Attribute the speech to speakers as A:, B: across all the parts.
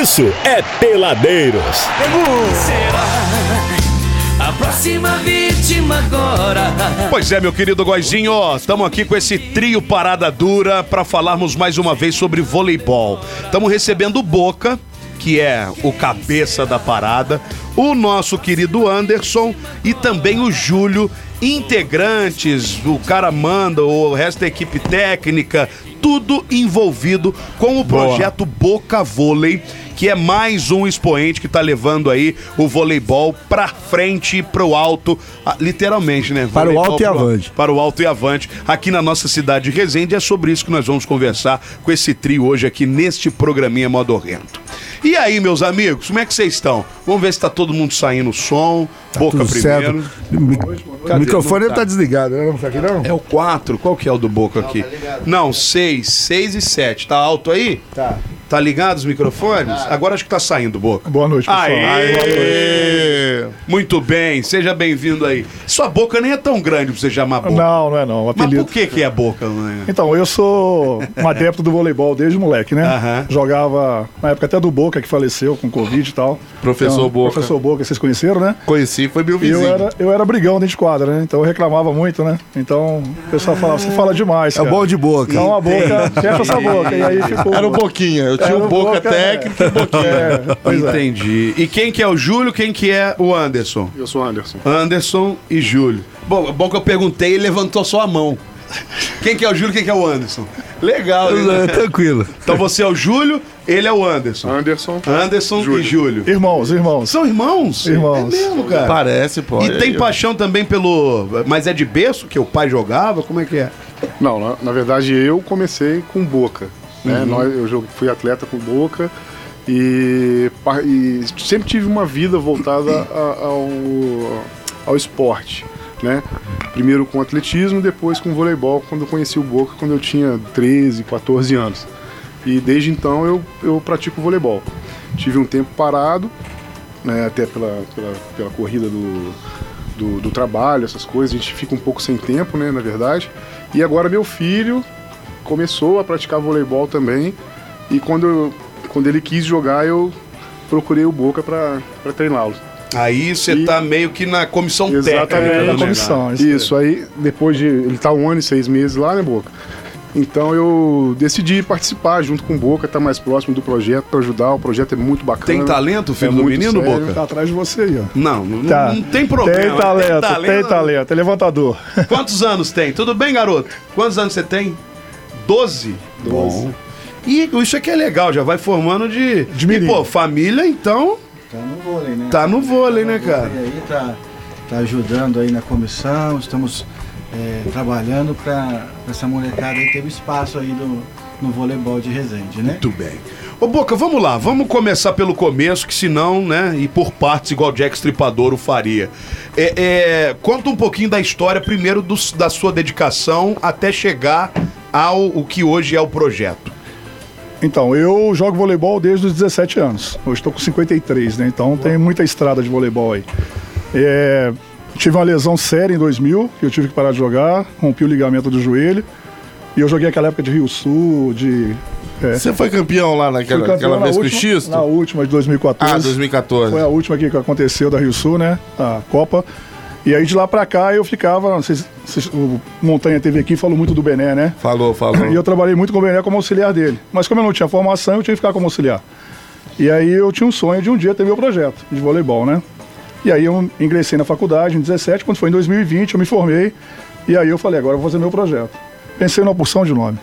A: isso é Peladeiros.
B: Será a próxima vítima agora?
C: Pois é, meu querido Goizinho, estamos aqui com esse trio Parada Dura para falarmos mais uma vez sobre voleibol. Estamos recebendo o Boca, que é o cabeça da parada, o nosso querido Anderson e também o Júlio, integrantes, o cara manda, o resto da equipe técnica, tudo envolvido com o projeto Boca Vôlei, que é mais um expoente que tá levando aí o voleibol pra frente e pro alto, ah, literalmente, né?
D: Para o
C: Voleibol
D: alto e avante.
C: Para o alto e avante, aqui na nossa cidade de Resende, é sobre isso que nós vamos conversar com esse trio hoje aqui neste programinha Modorrento. E aí, meus amigos, como é que vocês estão? Vamos ver se tá todo mundo saindo o som, boca
D: Tudo
C: primeiro.
D: certo. Mi-
C: Cadê?
D: O microfone
C: Não
D: tá.
C: tá.
D: desligado, né? Não tá aqui não?
C: É o 4, qual que é o do Boca aqui? Não, 6, 6 e 7. Tá alto aí?
D: Tá.
C: Tá ligado os microfones? Agora acho que tá saindo, Boca.
E: Boa noite, pessoal.
C: Aê! Muito bem, seja bem-vindo aí. Sua boca nem é tão grande pra você chamar boca.
E: Não, não é não. O
C: Mas
E: apelido.
C: por que que é boca, né?
E: Então, eu sou um adepto do voleibol desde moleque, né?
C: Aham.
E: Jogava na época até do Boca, que faleceu com Covid e tal.
F: Professor
E: Então,
F: Boca.
E: Professor Boca, vocês conheceram, né?
F: Conheci, foi meu
E: E eu
F: vizinho.
E: era, eu era brigão dentro de quadra, né? Então eu reclamava muito, né? Então o pessoal falava, você fala demais,
D: É o
E: cara.
D: bom de boca.
E: Então a boca, fecha essa boca. E aí ficou...
F: Era o Boquinha, eu tinha
E: Era
F: um
E: o
F: Boca
E: Boca,
F: técnico e Boquinha.
E: É, pois é.
C: Entendi. E quem que é o Júlio, quem que é o Anderson?
G: Eu sou Anderson.
C: Anderson e Júlio. Bom, bom que eu perguntei e levantou só a mão. Quem que é o Júlio, quem que é o Anderson? Legal, né?
D: É, Tranquilo.
C: Então você é o Júlio, ele é o Anderson.
G: Anderson.
C: Anderson
G: Júlio.
C: e Júlio.
E: Irmãos, irmãos.
C: São irmãos?
E: Irmãos.
C: É mesmo, cara.
F: Parece, pô.
C: E tem
F: Eu-
C: paixão também pelo. Mas é de berço que o pai jogava? Como é que é?
G: Não, na, na verdade eu comecei com Boca. Né? Nós, eu fui atleta com Boca e, e sempre tive uma vida voltada a- ao, ao esporte. Né? Primeiro com atletismo, depois com voleibol, quando eu conheci o Boca, quando eu tinha 13, 14 anos. E desde então eu, eu pratico voleibol. Tive um tempo parado, né, até pela, pela, pela corrida do, do, do trabalho, essas coisas, a gente fica um pouco sem tempo, né, na verdade. E agora meu filho começou a praticar voleibol também, e quando, eu- quando ele quis jogar, eu procurei o Boca para treiná-lo.
C: Aí você
G: E-
C: tá meio que na comissão
G: Exatamente.
C: técnica.
E: É,
C: né?
E: na comissão. Isso,
G: Isso, aí depois de. Ele tá um ano e seis meses lá, né, Boca? Então eu decidi participar junto com o Boca, estar mais próximo do projeto para ajudar. O projeto é muito bacana.
C: Tem talento, filho
G: É
C: do
G: muito
C: menino,
G: sério.
C: Boca?
E: Tá atrás de você aí, ó.
C: Não, não,
E: Tá.
C: não tem problema.
E: Tem talento, tem talento, é levantador.
C: Quantos anos tem? Tudo bem, garoto? Quantos anos você tem? Doze?
G: Doze.
C: Bom. E isso aqui é legal, já vai formando de.
E: De
C: e,
E: menino.
C: pô, família, então,
H: Tá no vôlei, né?
C: tá no vôlei, né, cara?
H: E aí tá, tá ajudando aí na comissão, estamos é, trabalhando para essa molecada aí ter o espaço aí do, no voleibol de Resende, né?
C: Muito bem. Ô, Boca, vamos lá, vamos começar pelo começo, que senão, né, e por partes, igual Jack Stripador o faria. É, é, conta um pouquinho da história, primeiro dos- da sua dedicação até chegar ao o que hoje é o projeto.
E: Então, eu jogo voleibol desde os 17 anos. Hoje estou com 53, né? Então tem muita estrada de voleibol aí. É, tive uma lesão séria em 2000, que eu tive que parar de jogar, rompi o ligamento do joelho. E eu joguei aquela época de Rio Sul, de. É,
F: Você foi campeão lá naquela
E: campeão
F: aquela
E: na
F: vez com o
E: última-
F: Xisto?
E: Na última de 2014.
F: Ah, 2014.
E: Foi a última que aconteceu da Rio Sul, né? A Copa. E aí de lá pra cá eu ficava. Não sei se, o Montanha teve aqui falou muito do Bené, né?
F: Falou, falou.
E: E eu trabalhei muito com o Bené como auxiliar dele. Mas como eu não tinha formação, eu tinha que ficar como auxiliar. E aí eu tinha um sonho de um dia ter meu projeto de voleibol, né? E aí eu ingressei na faculdade em 17, quando foi em 2020 eu me formei. E aí eu falei, agora eu vou fazer meu projeto. Pensei numa porção de nome.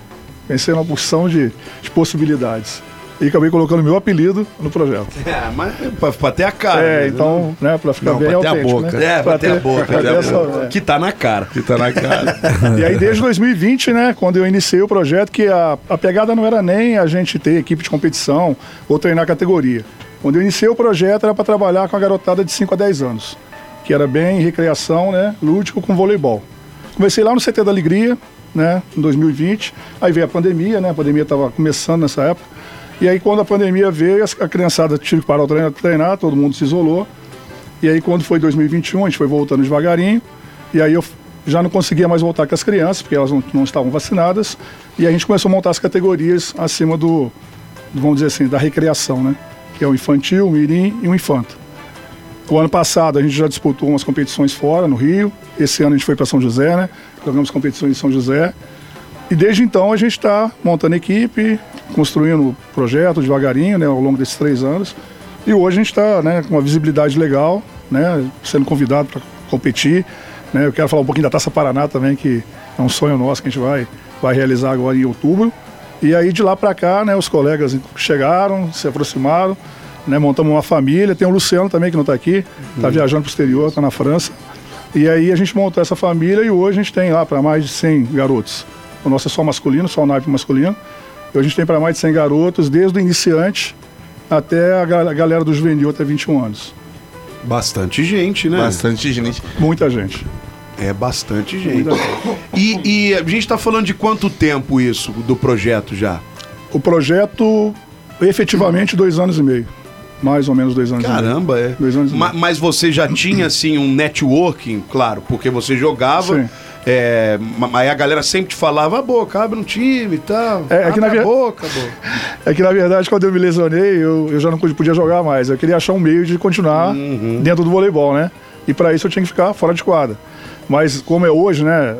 E: Pensei numa porção de, de possibilidades. E acabei colocando meu apelido no projeto.
C: É, mas pra, pra ter a cara.
E: É,
C: né?
E: então, né, pra ficar
F: Não,
E: bem
F: pra ter a boca.
E: né?
C: É, pra ter a boca.
E: pra
C: pra ter
E: ter
C: a
E: essa-
C: boca.
E: é.
C: Que tá na cara.
F: Que tá na cara.
E: E aí, desde 2020, né, quando eu iniciei o projeto, que a, a pegada não era nem a gente ter equipe de competição ou treinar categoria. Quando eu iniciei o projeto, era para trabalhar com a garotada de 5 a 10 anos, que era bem recreação, né, lúdico com voleibol. Comecei lá no CT da Alegria, né, em 2020. Aí veio a pandemia, né, a pandemia estava começando nessa época. E aí, quando a pandemia veio, a criançada tive que parar o treino, treinar, todo mundo se isolou. E aí, quando foi 2021, a gente foi voltando devagarinho. E aí, eu já não conseguia mais voltar com as crianças, porque elas não, não estavam vacinadas. E a gente começou a montar as categorias acima do, do, vamos dizer assim, da recreação, né? que é o infantil, o mirim e o infanto. O ano passado a gente já disputou umas competições fora, no Rio. Esse ano a gente foi para São José, né? Jogamos competições em São José. E desde então a gente está montando equipe, construindo projeto devagarinho, né, ao longo desses três anos. E hoje a gente está né, com uma visibilidade legal, né, sendo convidado para competir. Né. Eu quero falar um pouquinho da Taça Paraná também, que é um sonho nosso que a gente vai, vai realizar agora em outubro. E aí de lá para cá, né, os colegas chegaram, se aproximaram, né, montamos uma família. Tem o Luciano também que não está aqui, está viajando para o exterior, está na França. E aí a gente montou essa família e hoje a gente tem lá para mais de 100 garotos. O nosso é só masculino, só o naipe masculino. E hoje a gente tem para mais de 100 garotos, desde o iniciante até a ga- a galera do juvenil até 21 anos.
C: Bastante gente, né?
F: Bastante gente.
E: Muita gente.
C: É bastante gente. E, e a gente tá falando de quanto tempo isso do projeto já?
E: O projeto, efetivamente, dois anos e meio. Mais ou menos dois anos e meio.
C: Caramba, é.
E: Dois anos e meio.
C: mas você já tinha, assim, um networking, claro, porque você jogava.
E: Sim.
C: É, ma- aí a galera sempre te falava, ah, boa, abre um time e tal.
E: É, é que na ver-
C: acabou, acabou.
E: É que, na verdade, quando eu me lesionei, eu, eu já não podia jogar mais. Eu queria achar um meio de continuar dentro do voleibol, né? E para isso eu tinha que ficar fora de quadra. Mas como é hoje, né?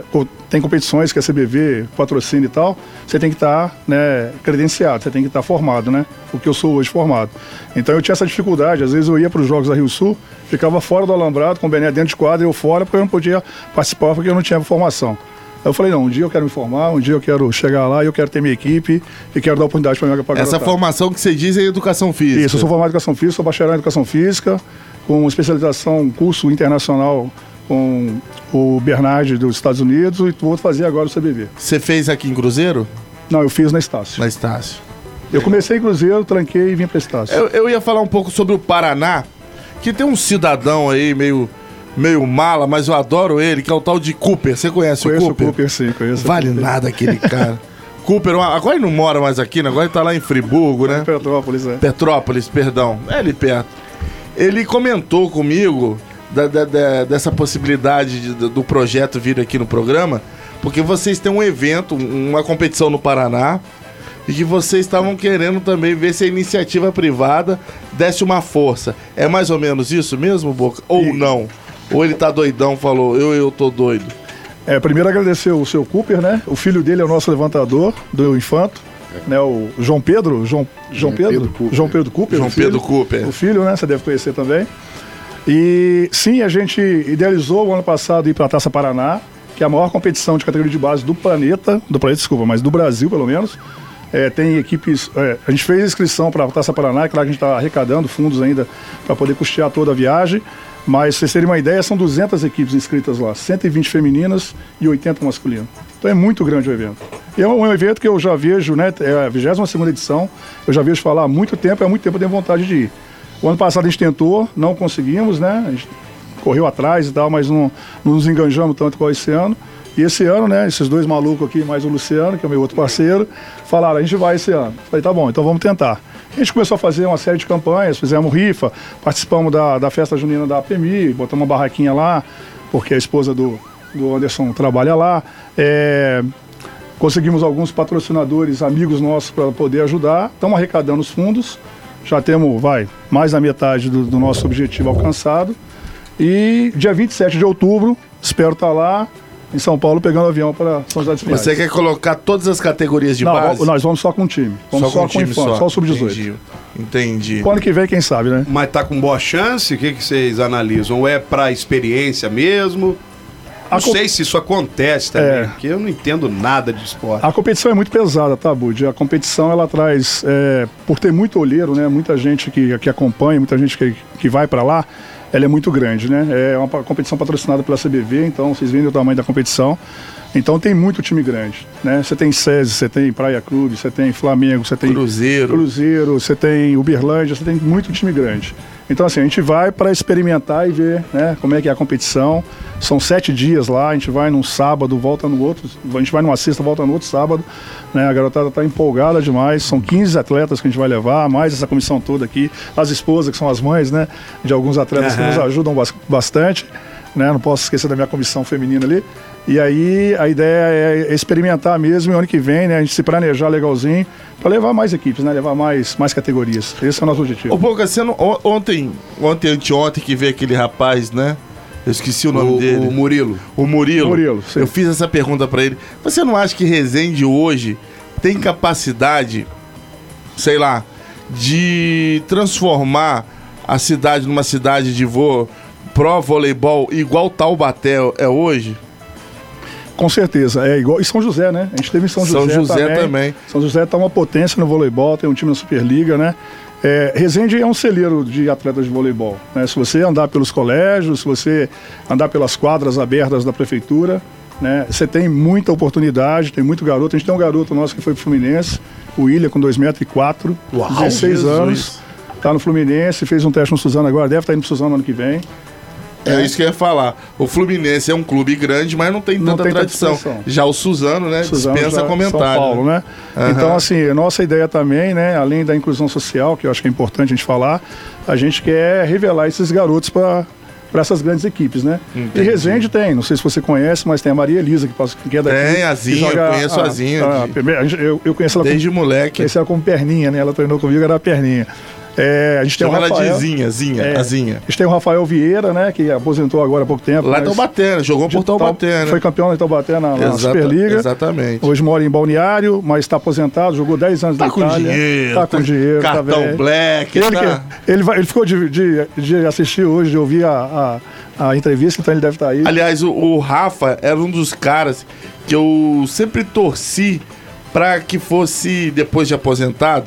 E: Tem competições que a CBV patrocina e tal, você tem que estar né, credenciado, você tem que estar formado, né? O que eu sou hoje formado. Então eu tinha essa dificuldade. Às vezes eu ia para os jogos da Rio Sul, ficava fora do alambrado, com o Bené dentro de quadra, eu fora, porque eu não podia participar, porque eu não tinha formação. Aí eu falei, não, um dia eu quero me formar, um dia eu quero chegar lá e eu quero ter minha equipe e quero dar oportunidade para minha pra
F: Essa
E: garotada.
F: formação que você diz é educação física.
E: Isso, eu sou formado em Educação Física, sou bacharel em Educação Física, com especialização, curso internacional com o Bernard dos Estados Unidos e vou fazer agora o CBV.
F: Você fez aqui em Cruzeiro?
E: Não, eu fiz na Estácio.
F: Na Estácio.
E: Eu comecei em Cruzeiro, tranquei e vim para Estácio.
F: Eu, eu ia falar um pouco sobre o Paraná, que tem um cidadão aí meio, meio mala, mas eu adoro ele, que é o tal de Cooper. Você conhece
E: conheço
F: o Cooper?
E: Cooper, sim, conheço.
F: Vale
E: Cooper.
F: nada aquele cara. Cooper, agora ele não mora mais aqui, né? agora ele tá lá em Friburgo, né?
E: Petrópolis, é.
F: Petrópolis, perdão. É ali perto. Ele comentou comigo da- da- da- dessa possibilidade de- do projeto vir aqui no programa, porque vocês têm um evento, um- uma competição no Paraná, e que vocês estavam querendo também ver se a iniciativa privada desse uma força. É mais ou menos isso mesmo, Boca? Ou
E: E-
F: não? Ou ele tá doidão, falou, eu, eu tô doido.
E: É, primeiro agradecer o seu Cooper, né? O filho dele é o nosso levantador do Infanto, né? O João Pedro, João, João, Pedro,
G: Pedro Cooper.
E: João Pedro Cooper,
F: João
E: o filho.
F: Pedro Cooper.
E: O filho, né? Você deve conhecer também. E sim, a gente idealizou o ano passado ir para a Taça Paraná, que é a maior competição de categoria de base do planeta, do planeta, desculpa, mas do Brasil pelo menos. É, tem equipes. é, a gente fez a inscrição para a Taça Paraná, é claro que a gente está arrecadando fundos ainda para poder custear toda a viagem. Mas, vocês terem uma ideia, são 200 equipes inscritas lá, 120 femininas e 80 masculinas. Então é muito grande o evento. E é um evento que eu já vejo, né? É a 22 edição, eu já vejo falar há muito tempo, há muito tempo eu tenho vontade de ir. O ano passado a gente tentou, não conseguimos, né? A gente correu atrás e tal, mas não, não nos enganjamos tanto qual esse ano. E esse ano, né, esses dois malucos aqui, mais o Luciano, que é meu outro parceiro, falaram, a gente vai esse ano. Falei, tá bom, então vamos tentar. A gente começou a fazer uma série de campanhas, fizemos rifa, participamos da, da festa junina da APMI, botamos uma barraquinha lá, porque a esposa do, do Anderson trabalha lá. É, conseguimos alguns patrocinadores, amigos nossos, para poder ajudar. Estamos arrecadando os fundos. Já temos, vai, mais da metade do, do nosso objetivo alcançado. E dia 27 de outubro, espero estar lá em São Paulo pegando avião para São José dos Pinhais.
F: Você quer colocar todas as categorias de
E: Não,
F: base?
E: nós vamos só com o time. Vamos só, com,
F: um time
E: o infante, só, o sub-18.
F: Entendi. Entendi.
E: O ano que vem, quem sabe, né?
C: Mas tá com boa chance? O que, que vocês analisam? Ou é pra experiência mesmo? Não sei se isso acontece também,
E: É.
C: porque eu não entendo nada de esporte.
E: A competição é muito pesada, tá, Bud? A competição, ela traz, é, por ter muito olheiro, né? Muita gente que, que acompanha, muita gente que, que vai para lá, ela é muito grande, né? É uma competição patrocinada pela CBV, então vocês veem o tamanho da competição. Então tem muito time grande, né? Você tem SESI, você tem Praia Clube, você tem Flamengo, você tem
F: Cruzeiro.
E: Cruzeiro, você tem Uberlândia, você tem muito time grande. Então assim, a gente vai para experimentar e ver né, como é que é a competição. São sete dias lá, a gente vai num sábado, volta no outro, a gente vai numa sexta, volta no outro sábado. Né? A garotada está empolgada demais, são 15 atletas que a gente vai levar, mais essa comissão toda aqui, as esposas, que são as mães né, de alguns atletas que
C: Aham.
E: nos ajudam bas- bastante. Né? Não posso esquecer da minha comissão feminina ali. E aí a ideia é experimentar mesmo e ano que vem, né? A gente se planejar legalzinho para levar mais equipes, né? Levar mais, mais categorias. Esse é o nosso objetivo.
F: Ô, Boca, você não, ontem, ontem, anteontem que veio aquele rapaz, né? Eu esqueci o nome
C: O,
F: dele.
C: o Murilo.
F: O Murilo.
E: Murilo, sim.
F: Eu fiz essa pergunta pra ele. Você não acha que Resende hoje tem capacidade, sei lá, de transformar a cidade numa cidade de vo pro voleibol igual Taubaté é hoje?
E: Com certeza. É igual. E São José, né? A gente teve em São,
F: São
E: José,
F: José
E: também.
F: também.
E: São José tá uma potência no voleibol, tem um time na Superliga, né? É, Resende é um celeiro de atletas de voleibol. Né? Se você andar pelos colégios, se você andar pelas quadras abertas da prefeitura, né? Você tem muita oportunidade, tem muito garoto. A gente tem um garoto nosso que foi pro Fluminense, o William, com 2,04 metros, e
C: Uau,
E: 16
F: Jesus.
E: anos. Tá no Fluminense, fez um teste no Suzano agora, deve estar indo pro Suzano ano que vem.
F: É. isso que eu ia falar. O Fluminense é um clube grande, mas não tem
E: Não
F: tanta
E: tem
F: tradição. Já o Suzano, né,
E: Suzano
F: dispensa
E: já-
F: comentário.
E: São Paulo, né?
F: Aham.
E: Então, assim, a nossa ideia também, né, além da inclusão social, que eu acho que é importante a gente falar, a gente quer revelar esses garotos para para essas grandes equipes, né?
F: Entendi.
E: E Resende tem, não sei se você conhece, mas tem a Maria Elisa, que, passa, que é daqui.
F: Tem, a Zinha, eu conheço a Zinha,
E: a- primeira- a gente- eu, eu conheço ela
F: Desde
E: como,
F: moleque.
E: conheci ela como perninha, né? Ela treinou comigo, era a perninha. É, a gente tem o Rafael.
F: de Zinha, Zinha,
E: É,
F: a Zinha.
E: A gente tem o Rafael Vieira, né? Que aposentou agora há pouco tempo.
F: Lá em Taubaté, né? jogou por Taubaté, né?
E: Foi campeão da Taubaté na, na
F: Exata-
E: Superliga.
F: Exatamente.
E: Hoje mora em Balneário, mas está aposentado, jogou 10 anos
F: Tá
E: na
F: com
E: Itália.
F: dinheiro.
E: Tá com dinheiro, tá
F: Cartão
E: velho.
F: black.
E: Ele,
F: tá...
E: que- ele, vai- ele ficou de, de, de assistir hoje, de ouvir a, a, a entrevista, então ele deve estar aí.
F: Aliás, o, o Rafa era um dos caras que eu sempre torci para que fosse, depois de aposentado,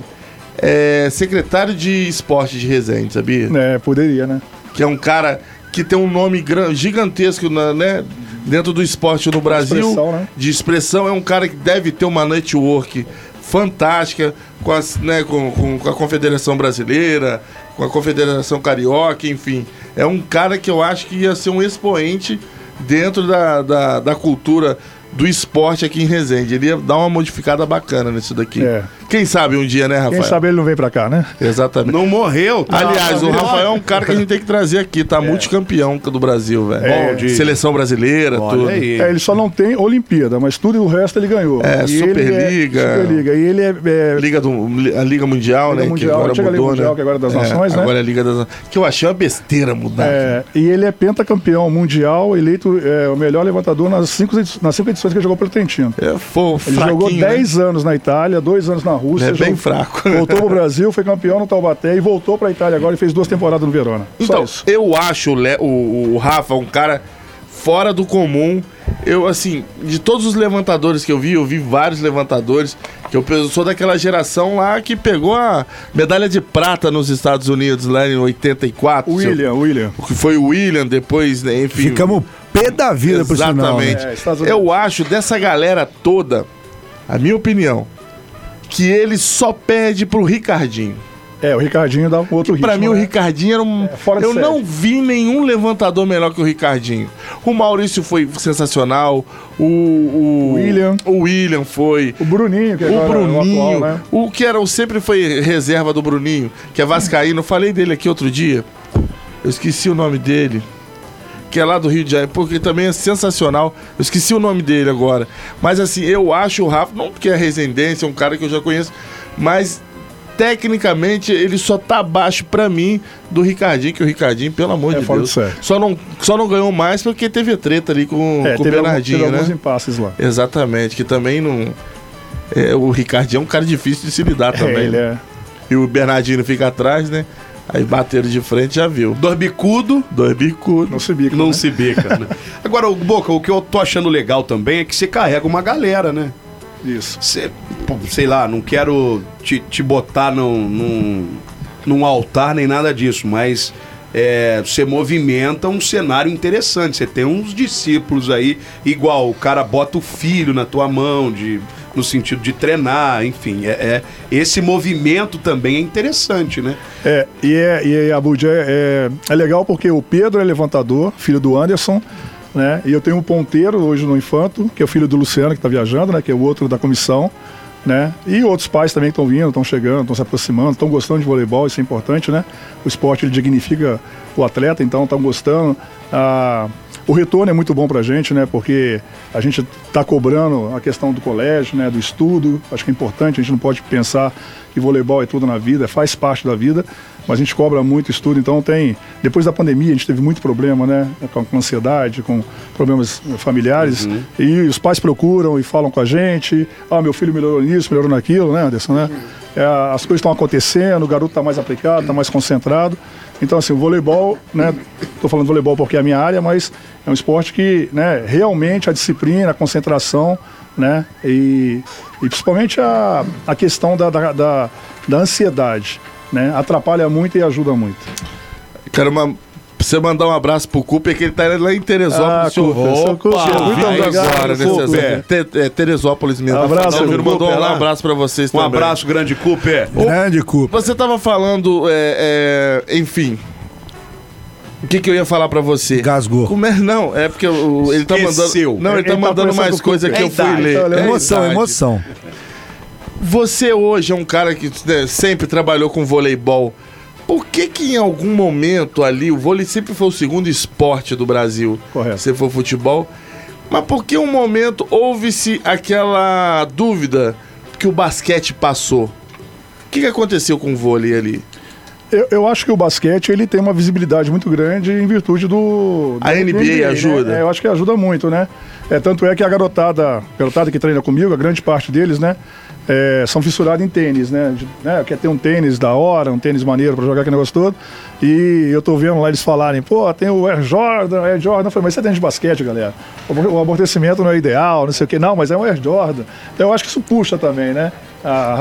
F: é, secretário de esporte de Resende, sabia?
E: É, poderia, né?
F: Que é um cara que tem um nome gigantesco na- né, dentro do esporte no Brasil.
E: expressão, né?
F: De expressão, é um cara que deve ter uma network fantástica com, as, né, com, com- com a Confederação Brasileira, com a Confederação Carioca, enfim. É um cara que eu acho que ia ser um expoente dentro da, da, da cultura do esporte aqui em Resende. Ele ia dar uma modificada bacana nisso daqui.
E: É.
F: Quem sabe um dia, né, Rafael?
E: Quem sabe ele não vem pra cá, né?
F: Exatamente.
C: Não morreu, tá?
F: Aliás, o
C: Não,
F: Rafael é um cara que a gente tem que trazer aqui, tá multicampeão do Brasil, velho.
E: É.
C: Bom de-
F: Seleção brasileira,
C: Olha
F: tudo.
C: aí.
E: É, ele só não tem Olimpíada, mas tudo o resto ele ganhou.
F: É,
E: E ele
F: Superliga.
E: É, Superliga. E ele é, é
F: Liga do, a Liga Mundial,
E: Liga
F: né?
E: Mundial,
F: que agora
E: Liga
F: mudou,
E: Mundial,
F: né?
E: que agora é das
F: É,
E: Nações, né?
F: Agora é a Liga das Nações. Que eu achei uma besteira mudar.
E: É, e ele é pentacampeão mundial, eleito é, o melhor levantador nas cinco, nas cinco edições que ele jogou pelo Trentino.
F: É, foi
E: Ele jogou
F: né?
E: 10 anos na Itália, 2 anos na Rússia.
F: É bem
E: jogou-
F: fraco.
E: Voltou pro Brasil, foi campeão no Taubaté e voltou pra Itália agora e fez duas temporadas no Verona. Só
F: Então,
E: isso.
F: eu acho o, Le- o, o Rafa um cara fora do comum. Eu, assim, de todos os levantadores que eu vi, eu vi vários levantadores, que eu sou daquela geração lá que pegou a medalha de prata nos Estados Unidos, lá em 84.
E: O William, o William.
F: Que foi o William, depois, né, enfim.
D: Ficamos pé da vida por sinal.
F: Exatamente.
D: Né?
E: É.
F: Eu acho dessa galera toda, a minha opinião, que ele só perde pro Ricardinho.
E: É, o Ricardinho dá um outro ritmo.
F: Pra mim, o
E: né?
F: Ricardinho era um.
E: É, fora de
F: eu
E: série.
F: não vi nenhum levantador melhor que o Ricardinho. O Maurício foi sensacional. O. O
E: William.
F: O William foi.
E: O Bruninho, que
F: O
E: agora é o
F: Bruninho,
E: atual, né?
F: o que era, o- sempre foi reserva do Bruninho, que é Vascaíno. Eu falei dele aqui outro dia. Eu esqueci o nome dele. Que é lá do Rio de Janeiro, porque também é sensacional. Eu esqueci o nome dele agora. Mas assim, eu acho o Rafa, não porque é residência, é um cara que eu já conheço, mas tecnicamente ele só tá abaixo pra mim do Ricardinho, que o Ricardinho, pelo amor
E: É
F: de Deus,
E: de
F: só não, só não ganhou mais porque teve treta ali com,
E: É,
F: com o
E: algum-
F: Bernardinho,
E: teve
F: né?
E: alguns impasses lá.
F: Exatamente, que também não. é, o Ricardinho é um cara difícil de se lidar
E: É,
F: também.
E: ele
F: né?
E: é.
F: E o Bernardinho fica atrás, né? Aí bateram de frente, já viu.
C: Dois bicudo,
F: Dois bicudos.
E: Não se bica.
C: não
E: né?
C: se bica, né? Agora, o Boca, o que eu tô achando legal também é que você carrega uma galera, né?
E: Isso.
C: Sei lá, não quero te, te botar num, num, num altar nem nada disso, mas é, você movimenta um cenário interessante. Você tem uns discípulos aí, igual o cara bota o filho na tua mão, de, no sentido de treinar, enfim. É, é- esse movimento também é interessante, né?
E: É, e, é, e a Bud é, é, é legal porque o Pedro é levantador, filho do Anderson, né? E eu tenho um ponteiro hoje no Infanto, que é o filho do Luciano, que está viajando, né? Que é o outro da comissão, né? E outros pais também estão vindo, estão chegando, estão se aproximando, estão gostando de voleibol, isso é importante, né? O esporte ele dignifica o atleta, então estão gostando. Ah, O retorno é muito bom pra gente, né? Porque a gente está cobrando a questão do colégio, né? Do estudo. Acho que é importante, a gente não pode pensar que voleibol é tudo na vida, faz parte da vida, mas a gente cobra muito estudo, então tem. Depois da pandemia, a gente teve muito problema, né? Com, com ansiedade, com problemas familiares. E os pais procuram e falam com a gente: ah, meu filho melhorou nisso, melhorou naquilo, né, Anderson, né? É, as coisas estão acontecendo, o garoto está mais aplicado, está mais concentrado. Então, assim, o voleibol, né? Estou falando voleibol porque é a minha área, mas é um esporte que, né, realmente a disciplina, a concentração, né? E, e principalmente a, a questão da, da, da, da ansiedade, né? Atrapalha muito e ajuda muito.
F: Quero uma, você mandar um abraço pro Cooper, que ele tá lá em Teresópolis.
E: Ah,
F: senhor.
E: Cooper, seu Cooper, muito obrigado,
F: agora, nesse
E: Cooper.
F: exemplo. Te- é, Teresópolis mesmo.
E: Abraço,
F: Júnior mandou
C: Cooper,
F: um abraço pra vocês
C: Um
F: também.
C: abraço, grande Cooper.
D: Grande culpa.
F: Você tava falando, é, é, enfim. O que, que eu ia falar pra você?
D: Gasgou.
F: Como é? Não, é porque o- ele tá
C: Esqueceu.
F: mandando. Não, ele tá
E: Ele tá
F: mandando
E: conversando
F: mais coisa que
E: Cooper.
F: eu fui
E: É idade,
F: ler.
E: então,
F: É
D: Emoção,
F: idade.
D: emoção.
F: Você hoje é um cara que né, sempre trabalhou com voleibol. Por que que em algum momento ali, o vôlei sempre foi o segundo esporte do Brasil?
E: Correto.
F: Se for futebol. Mas por que um momento houve-se aquela dúvida que o basquete passou? O que, que aconteceu com o vôlei ali?
E: Eu, eu acho que o basquete ele tem uma visibilidade muito grande em virtude do.
F: A
E: do
F: NBA ajuda?
E: Né? É, eu acho que ajuda muito, né? É, tanto é que a garotada, garotada que treina comigo, a grande parte deles, né? É, são fissurados em tênis, né? Né? Quer ter um tênis da hora, um tênis maneiro pra jogar aquele negócio todo. E eu tô vendo lá eles falarem, pô, tem o Air Jordan, Air Jordan. Eu falei, mas você é tênis de basquete, galera. O amor- O amortecimento não é ideal, não sei o que. Não, mas é um Air Jordan. Então eu acho que isso puxa também, né?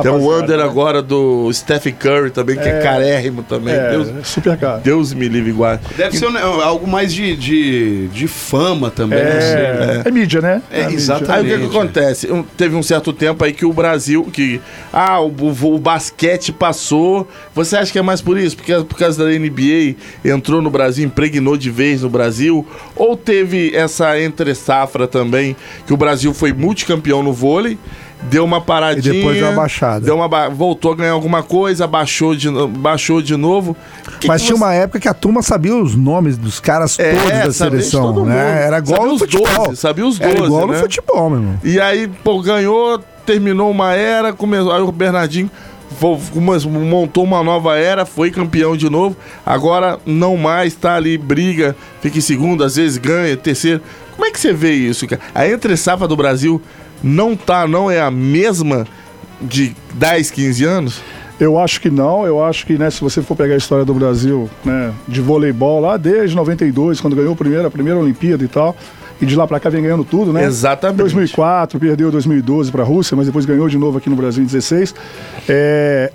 F: Tem o under
E: né?
F: agora do Stephen Curry também, que é, carérrimo também.
E: É,
F: Deus,
E: super caro.
F: Deus me livre igual.
C: Deve ser um- algo mais de, de, de fama também. sei, né?
E: É, é mídia, né?
C: É,
E: mídia.
C: exatamente.
F: Aí o que, que acontece? Um- teve um certo tempo aí que o Brasil, que ah, o, o- o basquete passou. Você acha que é mais por isso? Porque por causa da NBA entrou no Brasil, impregnou de vez no Brasil? Ou teve essa entre safra também, que o Brasil foi multicampeão no vôlei? Deu uma paradinha.
D: E depois deu uma baixada.
F: Deu uma ba- voltou a ganhar alguma coisa, baixou de, no- baixou de novo. Que
D: Mas
F: que
D: tinha
F: você-
D: uma época que a turma sabia os nomes dos caras
F: É,
D: todos da seleção, né? Era igual
F: Sabia
D: no
F: os
D: futebol.
F: 12, sabia os
D: Era
F: 12,
D: igual
F: né?
D: no futebol, meu irmão.
F: E aí, pô, ganhou, terminou uma era, começou, aí o Bernardinho montou uma nova era, foi campeão de novo. Agora não mais, tá ali, briga, fica em segundo, às vezes ganha, terceiro. Como é que você vê isso, cara? A entre safra do Brasil não tá, não é a mesma de 10, 15 anos?
E: Eu acho que não, eu acho que, né, se você for pegar a história do Brasil, né, de voleibol lá desde 92, quando ganhou o primeiro, a primeira Olimpíada e tal, e de lá pra cá vem ganhando tudo, né?
F: Exatamente.
E: 2004, perdeu 2012 pra Rússia, mas depois ganhou de novo aqui no Brasil em 16. É,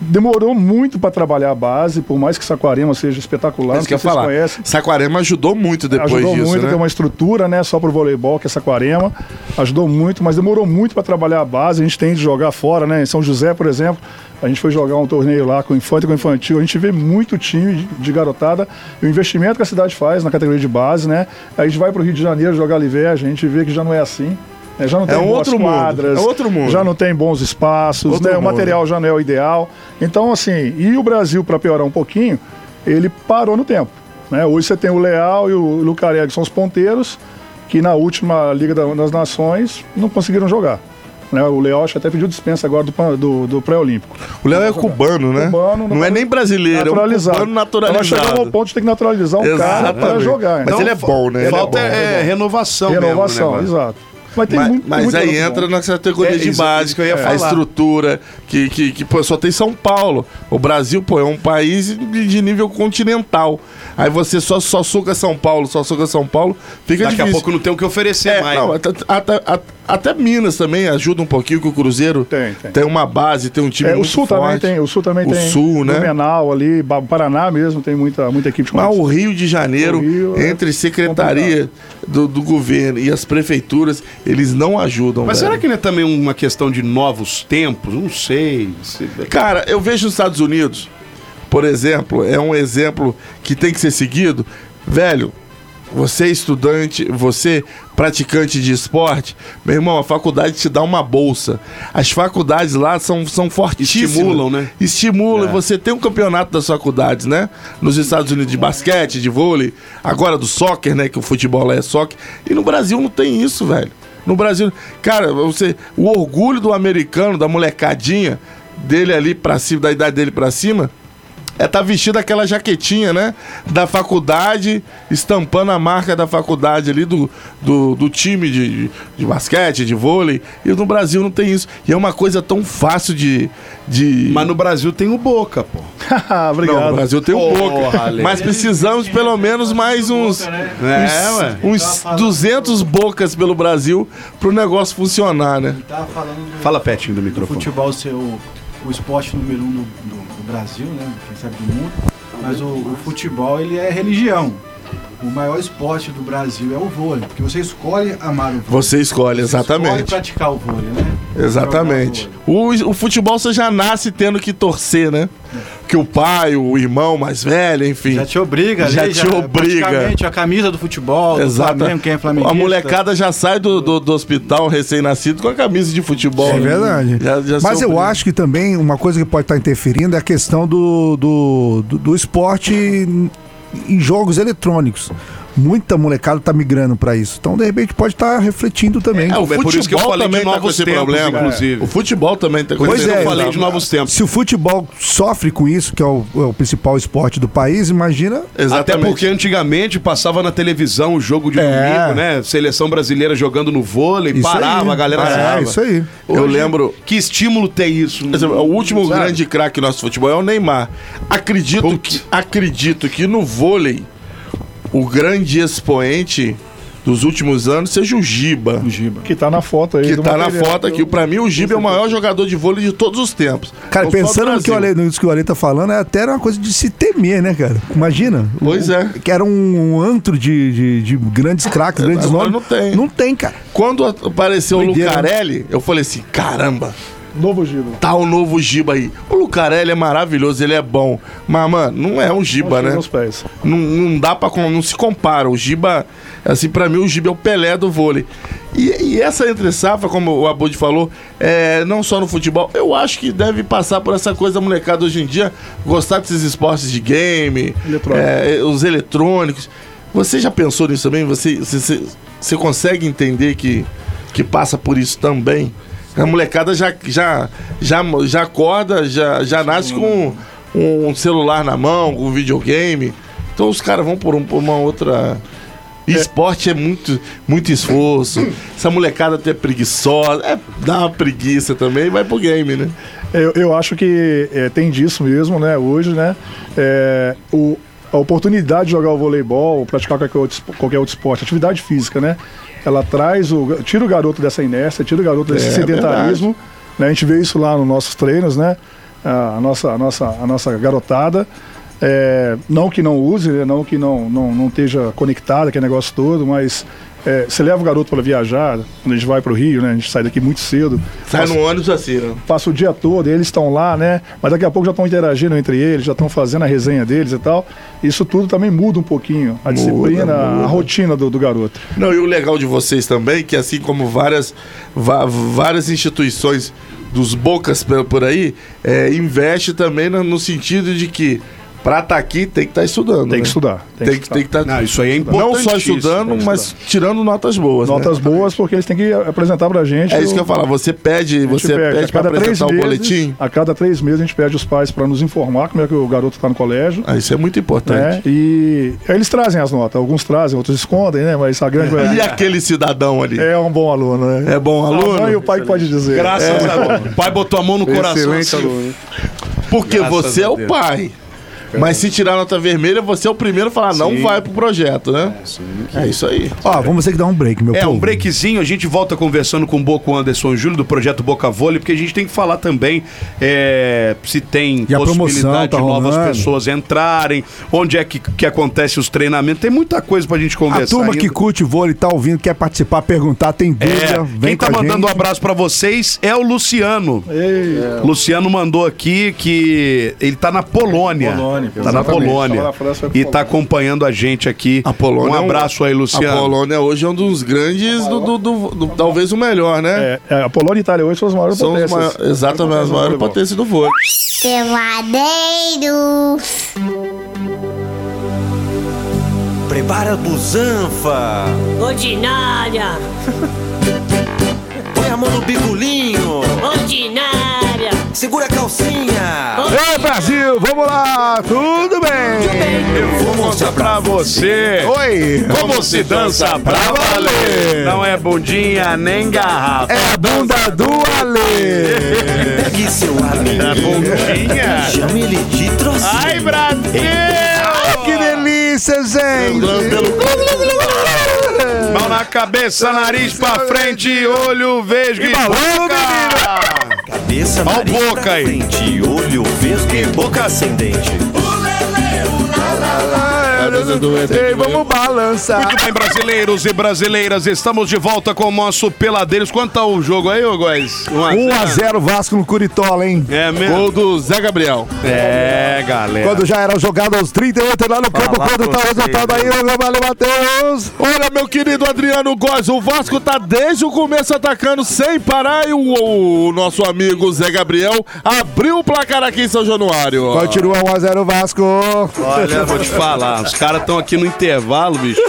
E: Demorou muito pra trabalhar a base, por mais que Saquarema seja espetacular,
F: que eu
E: vocês
F: falar.
E: conhecem.
F: Saquarema ajudou muito depois
E: ajudou
F: disso,
E: muito,
F: né?
E: tem uma estrutura, né, só pro voleibol, que é Saquarema. Ajudou muito, mas demorou muito para trabalhar a base. A gente tem de jogar fora, né? Em São José, por exemplo, a gente foi jogar um torneio lá com infantil com infantil. A gente vê muito time de, garotada e o investimento que a cidade faz na categoria de base, né? A gente vai pro Rio de Janeiro jogar Liveja, a gente vê que já não é assim. Né? Já não tem
F: um
E: boas
F: outro mundo,
E: quadras,
F: é outro mundo.
E: já não tem bons espaços,
F: Outro
E: né? O
F: mundo.
E: material já não é o ideal. Então, assim, e o Brasil, para piorar um pouquinho, ele parou no tempo. Né? Hoje você tem o Leal e o Lucarelli, que são os ponteiros, que na última Liga da- das Nações não conseguiram jogar. Né? O Leal acho que até pediu dispensa agora do, do, do pré-olímpico.
F: O Léo é cubano, né?
E: Cubano,
F: não, é nem brasileiro,
E: naturalizado.
F: é um cubano
E: Então nós chegamos ao
F: naturalizado.
E: ponto de ter que naturalizar um cara para
F: Exatamente.
E: jogar.
F: Mas
E: Então,
F: ele é bom, né? É
C: Falta
F: bom.
C: é, renovação,
E: renovação,
C: mesmo, né,
E: exato. Mas tem
F: Mas,
E: muito
F: mas
E: muito
F: aí entra
E: bom.
F: na categoria
C: É,
F: de base,
C: que eu ia
F: a
C: falar.
F: estrutura, que, que, que pô, só tem São Paulo. O Brasil, pô, é um país de nível continental. Aí você só, só suga São Paulo, só suga São Paulo, fica
C: Daqui
F: difícil.
C: a pouco não tem o que oferecer
F: É,
C: mais.
F: não, até, até- até- Minas também ajuda um pouquinho, que o Cruzeiro
E: Tem, tem.
F: uma base, tem um time
E: É, o Sul
F: forte.
E: também tem, o Sul também
F: O
E: tem.
F: Sul, né?
E: Blumenau ali, Paraná mesmo, tem muita, muita equipe de
F: Mas o. Rio de Janeiro,
E: O Rio é
F: entre secretaria do, do governo e as prefeituras, eles não ajudam.
C: Mas
F: velho.
C: será que não é também uma questão de novos tempos? Não sei. Se-
F: Cara, eu vejo os Estados Unidos, por exemplo, é um exemplo que tem que ser seguido. Velho, você é estudante, você praticante de esporte, meu irmão, a faculdade te dá uma bolsa. As faculdades lá são, são fortíssimas.
C: Estimulam, né?
F: Estimulam. Você tem um campeonato das faculdades, né? Nos Estados Unidos de basquete, de vôlei, agora do soccer, né? Que o futebol é soccer. E no Brasil não tem isso, velho. No Brasil, cara, você, o orgulho do americano, da molecadinha dele ali pra cima, da idade dele pra cima, é tá vestido aquela jaquetinha, né? Da faculdade, estampando a marca da faculdade ali, do, do, do time de, de basquete, de vôlei. E no Brasil não tem isso. E é uma coisa tão fácil de. de...
C: Mas no Brasil tem o Boca, pô.
E: Obrigado.
F: Não, no Brasil tem
C: Porra,
F: pouco.
C: Ale.
F: Mas precisamos pelo menos mais uns,
C: É, ué.
F: uns, uns 200 bocas pelo Brasil pro negócio funcionar, né?
H: Falando do,
C: Fala pertinho do
H: do
C: microfone.
H: futebol ser o, o esporte número um do, do- do Brasil, né? Quem sabe do mundo. Mas o, o futebol, ele é religião. O maior esporte do Brasil é o vôlei, porque você escolhe amar o vôlei.
F: Você escolhe,
H: Você escolhe
F: exatamente.
H: praticar o vôlei, né?
F: Exatamente. O, o futebol você já nasce tendo que torcer, né? Que o pai, o irmão mais velho, enfim.
H: Já te obriga, ali,
F: Já te obriga.
H: praticamente A camisa do futebol, do
F: Exato.
H: Flamengo, quem é flamenguista.
F: A molecada já sai do, do, do hospital recém-nascido com a camisa de futebol.
D: É
F: né?
D: verdade.
F: Já- já
D: Mas eu acho que também uma coisa que pode estar interferindo é a questão do, do, do, do esporte em- jogos eletrônicos. Muita molecada tá migrando pra isso. Então, de repente, pode estar refletindo também.
F: É, o
C: É por isso que eu
F: futebol
C: falei de
F: também tá com
C: novos
F: esse
C: tempos,
F: problema.
C: inclusive.
F: O futebol também tá com
C: Pois
F: esse
C: é, eu falei de novos tempos.
D: Se o futebol sofre com isso, que é o, é o principal esporte do país, imagina.
F: Exatamente.
C: Até porque antigamente passava na televisão o jogo de
D: É.
C: domingo, né? Seleção brasileira jogando no vôlei,
D: Isso
C: parava,
D: aí.
C: a galera
D: É,
C: parava.
D: isso aí.
F: Eu
C: Hoje,
F: lembro-
C: Que estímulo tem isso?
F: Exemplo, o último
C: Sabe?
F: grande craque nosso futebol é o Neymar. Acredito
C: Putz.
F: que, acredito que no vôlei, o grande expoente dos últimos anos seja o Giba.
H: O Giba.
E: Que tá na foto aí.
F: Que
E: do
F: tá na
E: material.
F: foto aqui. Pra mim, o Giba é o maior jogador de vôlei de todos os tempos.
D: Cara,
F: Não do
D: pensando no que, o. Ale, nisso que o Ale tá falando, é até era uma coisa de se temer, né, cara? Imagina.
F: Pois
D: O-
F: é.
D: Que era um antro de, de, de grandes craques, grandes
F: agora
D: nomes.
F: não tem.
D: Não tem, cara.
F: Quando apareceu
D: Doideira,
F: o Lucarelli, eu falei assim: caramba,
E: Novo Giba.
F: tá o novo Giba aí. O Lucarelli é maravilhoso, ele é bom. Mas, mano, não é um Giba, né?
E: Nos pés.
F: Não, não dá pra. com- Não se compara. O Giba, assim, pra mim, o Giba é o Pelé do vôlei. E, e essa entre safra, como o Abud falou, é, não só no futebol, eu acho que deve passar por essa coisa da molecada hoje em dia, gostar desses esportes de game,
E: Eletrônico.
F: é, os eletrônicos. Você já pensou nisso também? Você, você, você- você consegue entender que, que passa por isso também? A molecada já, já, já, já acorda, já, já nasce com um celular na mão, com um videogame. Então os caras vão por, um- por uma outra. Esporte é muito, muito esforço. Essa molecada até preguiçosa. É, dá uma preguiça também vai pro game, né?
E: Eu, eu acho que é, tem disso mesmo, né? Hoje, né? É, o, a oportunidade de jogar o voleibol, praticar qualquer outro, qualquer outro esporte, atividade física, né? Ela traz o. tira o garoto dessa inércia, tira o garoto desse
F: É,
E: sedentarismo. Né? A gente vê isso lá nos nossos treinos, né? A, a nossa, a, nossa, a nossa garotada. É, não que não use, né? não que não, não, não esteja conectada, aquele negócio todo, mas é, você leva o garoto para viajar, quando a gente vai para o Rio, né? A gente sai daqui muito cedo.
F: Sai
E: passa-
F: no ônibus assim, né?
E: passa o dia todo, eles estão lá, né? Mas daqui a pouco já estão interagindo entre eles, já estão fazendo a resenha deles e tal. Isso tudo também muda um pouquinho a disciplina, a
F: muda.
E: rotina do, do garoto.
F: Não, e o legal de vocês também, que assim como várias, várias instituições dos bocas por, aí, é, investe também no sentido de que pra estar aqui tem que estar estudando.
E: Tem
F: né?
E: que estudar.
F: Tem, que tem que estar.
C: Não, isso aí é
F: não
C: importante.
F: só estudando, mas tirando notas boas. né?
E: Notas boas, porque eles têm que apresentar pra gente.
F: É isso
E: o-
F: que eu ia falar. Você pede, você pede, pra apresentar o boletim.
E: A cada três meses a gente pede os pais para nos informar como é que o garoto está no colégio.
F: Ah, isso é muito
E: Né?
F: importante.
E: E aí eles trazem as notas. Alguns trazem, outros escondem, né? Mas a grande
F: E aquele cidadão ali?
E: é um bom aluno, né?
F: É bom
E: A
F: aluno?
E: mãe e o pai pode dizer.
C: Graças a Deus. O pai botou a mão no coração.
G: Excelente
C: assim,
G: aluno.
F: Porque
C: Graças
F: você é o
C: Deus.
F: pai. Mas se tirar nota vermelha, você é o primeiro a falar, não vai pro projeto, né? É isso aí.
D: Ó, vamos ter que dar um break, meu
C: É,
D: povo.
C: um breakzinho, a gente volta conversando com o Boco Anderson Júlio do projeto Boca Vôlei, porque a gente tem que falar também é, se tem
D: E a
C: possibilidade
D: tá
C: de novas
D: rolando.
C: pessoas entrarem, onde é que, que acontece os treinamentos, tem muita coisa pra gente
D: A
C: conversar.
D: turma que
C: ainda.
D: curte vôlei, tá ouvindo, quer participar, perguntar, tem dúvida,
C: É,
D: vem
C: quem tá
D: com a
C: mandando um
D: gente.
C: abraço pra vocês é o Luciano.
E: Ei,
C: Luciano mandou aqui que ele tá na Polônia.
H: Polônia. Polônia.
C: Tá na Polônia.
E: na França,
C: E tá
E: Polônia.
C: acompanhando a gente aqui.
F: A Polônia
C: um
F: é
C: abraço aí,
F: A
C: Luciano.
F: Polônia hoje é um dos grandes, do, do- do- do- talvez o melhor, né?
E: É, é, a Polônia e a Itália hoje são as maiores
F: São os
E: potências.
F: maiores, exatamente as maiores potências do vôlei.
I: Peladeiros.
B: Prepara a busanfa.
I: Ordinária.
B: Põe a mão no bigolinho.
I: Ordinária.
B: Segura a calcinha.
D: Ei, Brasil, vamos lá, tudo bem?
C: Eu vou mostrar pra você
D: Oi,
C: como se dança pra valer. Não é bundinha nem garrafa.
D: é a bunda do Ale.
B: Pegue seu
C: É
B: amigo.
C: bundinha.
B: Chame ele de trocinho.
C: Ai, Brasil!
D: Que delícia, gente.
C: Mão na cabeça, nariz pra frente, olho, vejo e boca.
B: Cabeça,
C: Ó o
B: nariz
C: boca
B: pra
C: aí.
B: frente, olho, vesgo e boca ascendente.
D: Ei, vamos balançar.
C: Muito bem, brasileiros e brasileiras, estamos de volta com o nosso Peladeiros. Quanto tá o jogo aí, ô Góis?
D: 1x0 Vasco no Curitola, hein?
C: É mesmo?
F: Gol do Zé Gabriel.
C: É, galera.
D: Quando já era jogado aos 38 lá no campo, quando tá o resultado aí, Valeu, Matheus.
F: Olha, meu querido Adriano Góes, o Vasco tá desde o começo atacando sem parar e o, o nosso amigo Zé Gabriel abriu o placar aqui em São Januário.
D: Continua 1x0 Vasco.
C: Olha, vou te falar, os caras estão aqui no intervalo, bicho,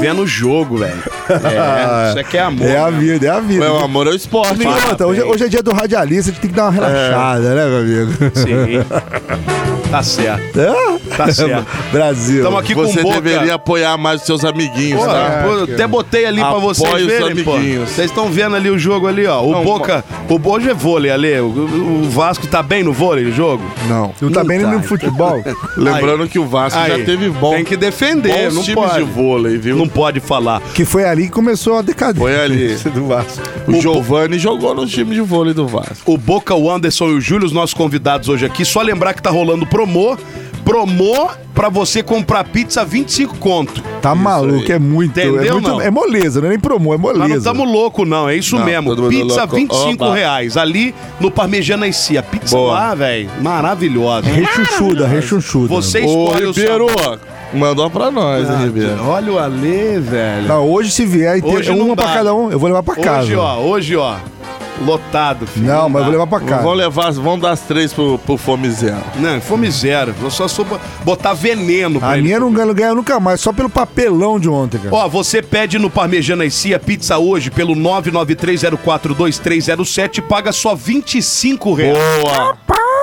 C: vendo o jogo, velho. É, isso aqui é amor.
D: É a
C: né?
D: vida, é a vida.
F: É, o amor é o esporte.
D: Outra, hoje, hoje é dia do radialista, a gente tem que dar uma relaxada, né, meu amigo?
C: Sim. Tá certo.
D: É?
C: Tá certo.
D: Brasil.
C: Estamos aqui
F: Você
C: com o Boca.
F: deveria apoiar mais os seus amiguinhos,
C: Pô,
F: tá?
C: pô, até botei ali pra
F: Apoie
C: vocês
F: os
C: verem, pô.
F: amiguinhos.
C: Vocês estão vendo ali o jogo ali, ó. O
F: Não,
C: Boca, o hoje é vôlei, Ale. O, o Vasco tá bem no vôlei, o jogo?
F: Não.
D: Não tá bem nem no futebol?
F: Lembrando que o Vasco
C: Aí,
F: já teve bom,
C: Tem que defender,
F: bons
C: não
F: times
C: pode.
F: de vôlei, viu?
C: Não pode falar.
D: Que foi ali que começou a decadência.
F: Foi ali.
D: do Vasco.
F: O Giovani jogou no time de vôlei do Vasco.
C: O Boca, o Anderson e o Júlio, os nossos convidados hoje aqui. Só lembrar que tá rolando promô. Promô pra você comprar pizza 25 conto.
D: Tá maluco, é muito.
C: Entendeu,
D: é, muito
C: não?
D: é moleza, não é nem promo, é
C: Nós não
D: moleza.
C: estamos loucos, não. É isso
F: Não,
C: mesmo. Pizza
F: louco.
C: 25
F: Oba.
C: reais. Ali no Parmegiana em si. A pizza
F: Boa.
C: lá, velho, maravilhosa.
D: Rechonchuda, rechonchuda.
C: Você
F: Ô,
C: escolhe o
F: Ribeiro,
C: sabor.
F: Mandou pra nós, hein, Ribeiro.
C: Olha o Ale, velho.
D: Não, hoje se vier e ter
C: Hoje não
D: uma
C: dá.
D: pra cada um, eu vou levar pra casa.
C: Hoje, ó, hoje, ó. Lotado, filho.
D: Não, mas eu vou levar pra casa.
F: Vão levar, vão dar as três pro, pro Fome Zero.
C: Não, fome zero. Eu só sou bo- botar veneno pra
D: A
C: ele.
D: minha não ganha, ganha nunca mais, só pelo papelão de ontem, cara.
C: Ó, você pede no Parmegiana e Cia pizza hoje pelo 993042307 e paga só 25 reais.
F: Boa!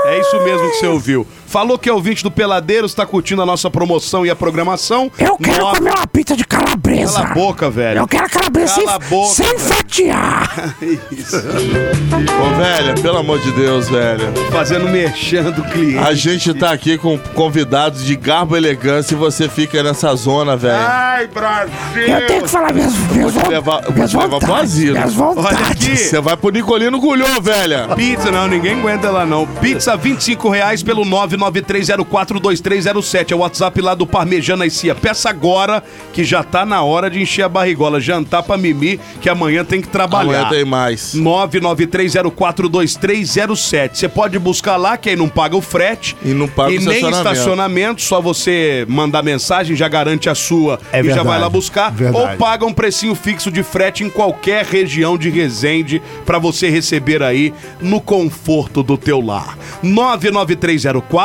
C: É isso mesmo que você ouviu. Falou que é ouvinte do Peladeiros, tá curtindo a nossa promoção e a programação.
J: Eu quero
C: Nove-
J: comer uma pizza de calabresa.
C: Cala a boca, velho.
J: Eu quero calabresa
C: Cala a
J: sem,
C: boca,
J: sem fatiar.
C: Isso.
F: Ô, velho, pelo amor de Deus, velho.
C: Fazendo merchan do cliente.
F: A gente tá aqui com convidados de garbo e elegância e você fica nessa zona, velho.
C: Ai, Brasil!
J: Eu tenho que falar minhas, minhas,
F: te
J: von-
F: levar- eu vou
J: minhas
F: te levar pro
J: vontades.
F: asilo.
C: Olha aqui.
F: Você vai pro Nicolino Gulhão, velha.
C: Pizza, não, ninguém aguenta lá não. Pizza, 25 reais pelo 993042307. É o WhatsApp lá do Parmejana e Cia. Peça agora, que já tá na hora de encher a barrigola. Jantar pra Mimi, que amanhã tem que trabalhar.
F: Amanhã tem mais.
C: 993042307. Você pode buscar lá, que aí não paga o frete.
F: E não paga
C: e
F: o
C: nem
F: estacionamento.
C: Só você mandar mensagem, já garante a sua
D: É
C: e já
D: verdade,
C: vai lá buscar.
D: verdade.
C: Ou paga um precinho fixo de frete em qualquer região de Resende pra você receber aí no conforto do teu lar.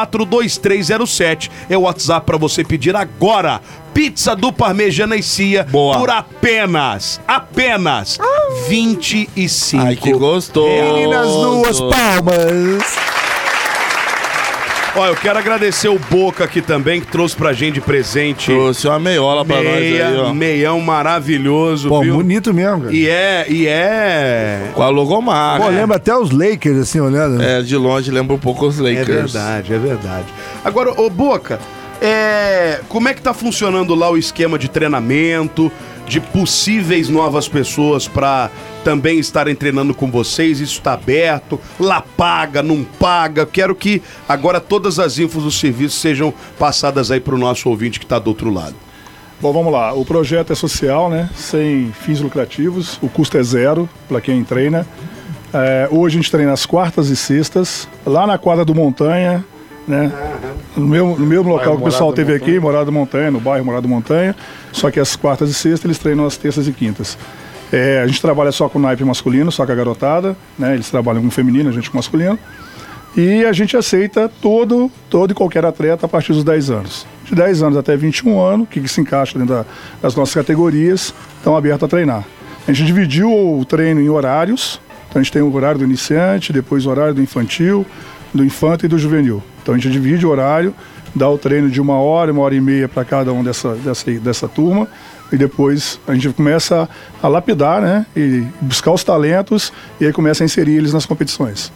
C: 993042307 é o WhatsApp pra você pedir agora. Pizza do Parmejana e Cia
F: Boa.
C: por apenas, apenas 25
F: Ai, que gostoso.
D: Meninas duas palmas.
C: Ó, eu quero agradecer o Boca aqui também, que trouxe pra gente de presente.
F: Trouxe uma meiola pra nós
C: Meia,
F: aí, ó.
C: meião maravilhoso,
D: Pô,
C: viu?
D: bonito mesmo, cara.
C: E é, e é...
F: Com a logomarca.
D: Pô, lembra até os Lakers, assim, olhando.
F: É, de longe lembra um pouco os
C: É
F: Lakers.
C: verdade, é verdade. Agora, ô Boca, é, como é que tá funcionando lá o esquema de treinamento, de possíveis novas pessoas pra também estarem treinando com vocês? Isso está aberto? Lá paga, não paga? Quero que agora todas as infos do serviço sejam passadas aí pro nosso ouvinte que tá do outro lado.
E: Bom, vamos lá. O projeto é social, né? Sem fins lucrativos. O custo é zero para quem treina. É, hoje a gente treina às quartas e sextas, lá na quadra do Montanha, né? No mesmo, no mesmo local que o pessoal teve
G: Montanha.
E: aqui, Morada Montanha, no bairro Morada Montanha, só que as quartas e sextas eles treinam as terças e quintas. É, a gente trabalha só com naipe masculino, só com a garotada, né? Eles trabalham com feminino, a gente com masculino. E a gente aceita todo, todo e qualquer atleta a partir dos 10 anos. De 10 anos até 21 anos, que, que se encaixa dentro da- das nossas categorias, estão abertos a treinar. A gente dividiu o treino em horários. Então a gente tem o horário do iniciante, depois o horário do infantil, do infanto e do juvenil. Então a gente divide o horário, dá o treino de uma hora, uma hora e meia para cada um dessa, dessa, dessa turma. E depois a gente começa a lapidar, né? E buscar os talentos e aí começa a inserir eles nas competições.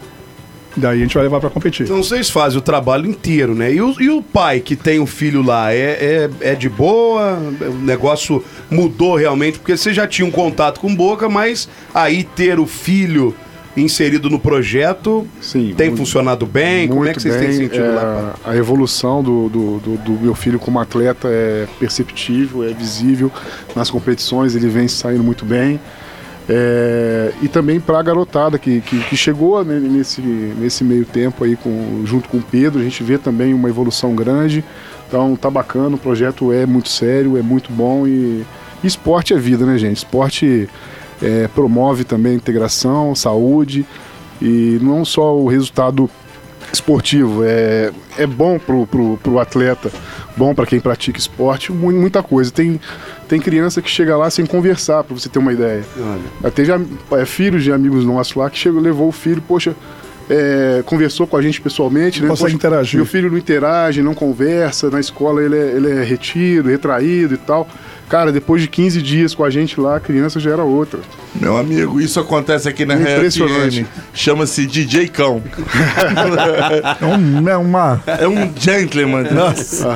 E: Daí a gente vai levar para competir.
C: Então vocês fazem o trabalho inteiro, né? E o, e o pai que tem o filho lá, é, é, é de boa? O negócio mudou realmente? Porque você já tinha um contato com Boca, mas aí ter o filho inserido no projeto
G: Sim,
C: tem
G: muito-
C: funcionado bem? Como é que vocês têm
G: bem,
C: sentido
G: é,
C: lá?
G: A evolução do, do, do- do meu filho como atleta é perceptível, é visível nas competições, ele vem saindo muito bem. É, e também para a garotada que, que, que chegou ne- nesse, nesse meio tempo aí com, junto com o Pedro, a gente vê também uma evolução grande. Então tá bacana, o projeto é muito sério, é muito bom e, e esporte é vida, né, gente? Esporte é, promove também a integração, saúde e não só o resultado esportivo, é, é bom pro, pro, pro atleta, bom para quem pratica esporte, mu- muita coisa. Tem, tem criança que chega lá sem conversar, para você ter uma ideia. Até já é, filhos de amigos nossos lá que chegou, levou o filho, poxa, é, conversou com a gente pessoalmente, né?
E: consegue
G: Poxa,
E: interagir.
G: Meu filho não interage, não conversa, na escola ele é, ele é retido, retraído e tal. Cara, depois de 15 dias com a gente lá, a criança já era outra.
F: Meu amigo, isso acontece aqui na
G: Impressionante.
F: Chama-se DJ Cão.
D: É, um- é uma.
F: É um gentleman.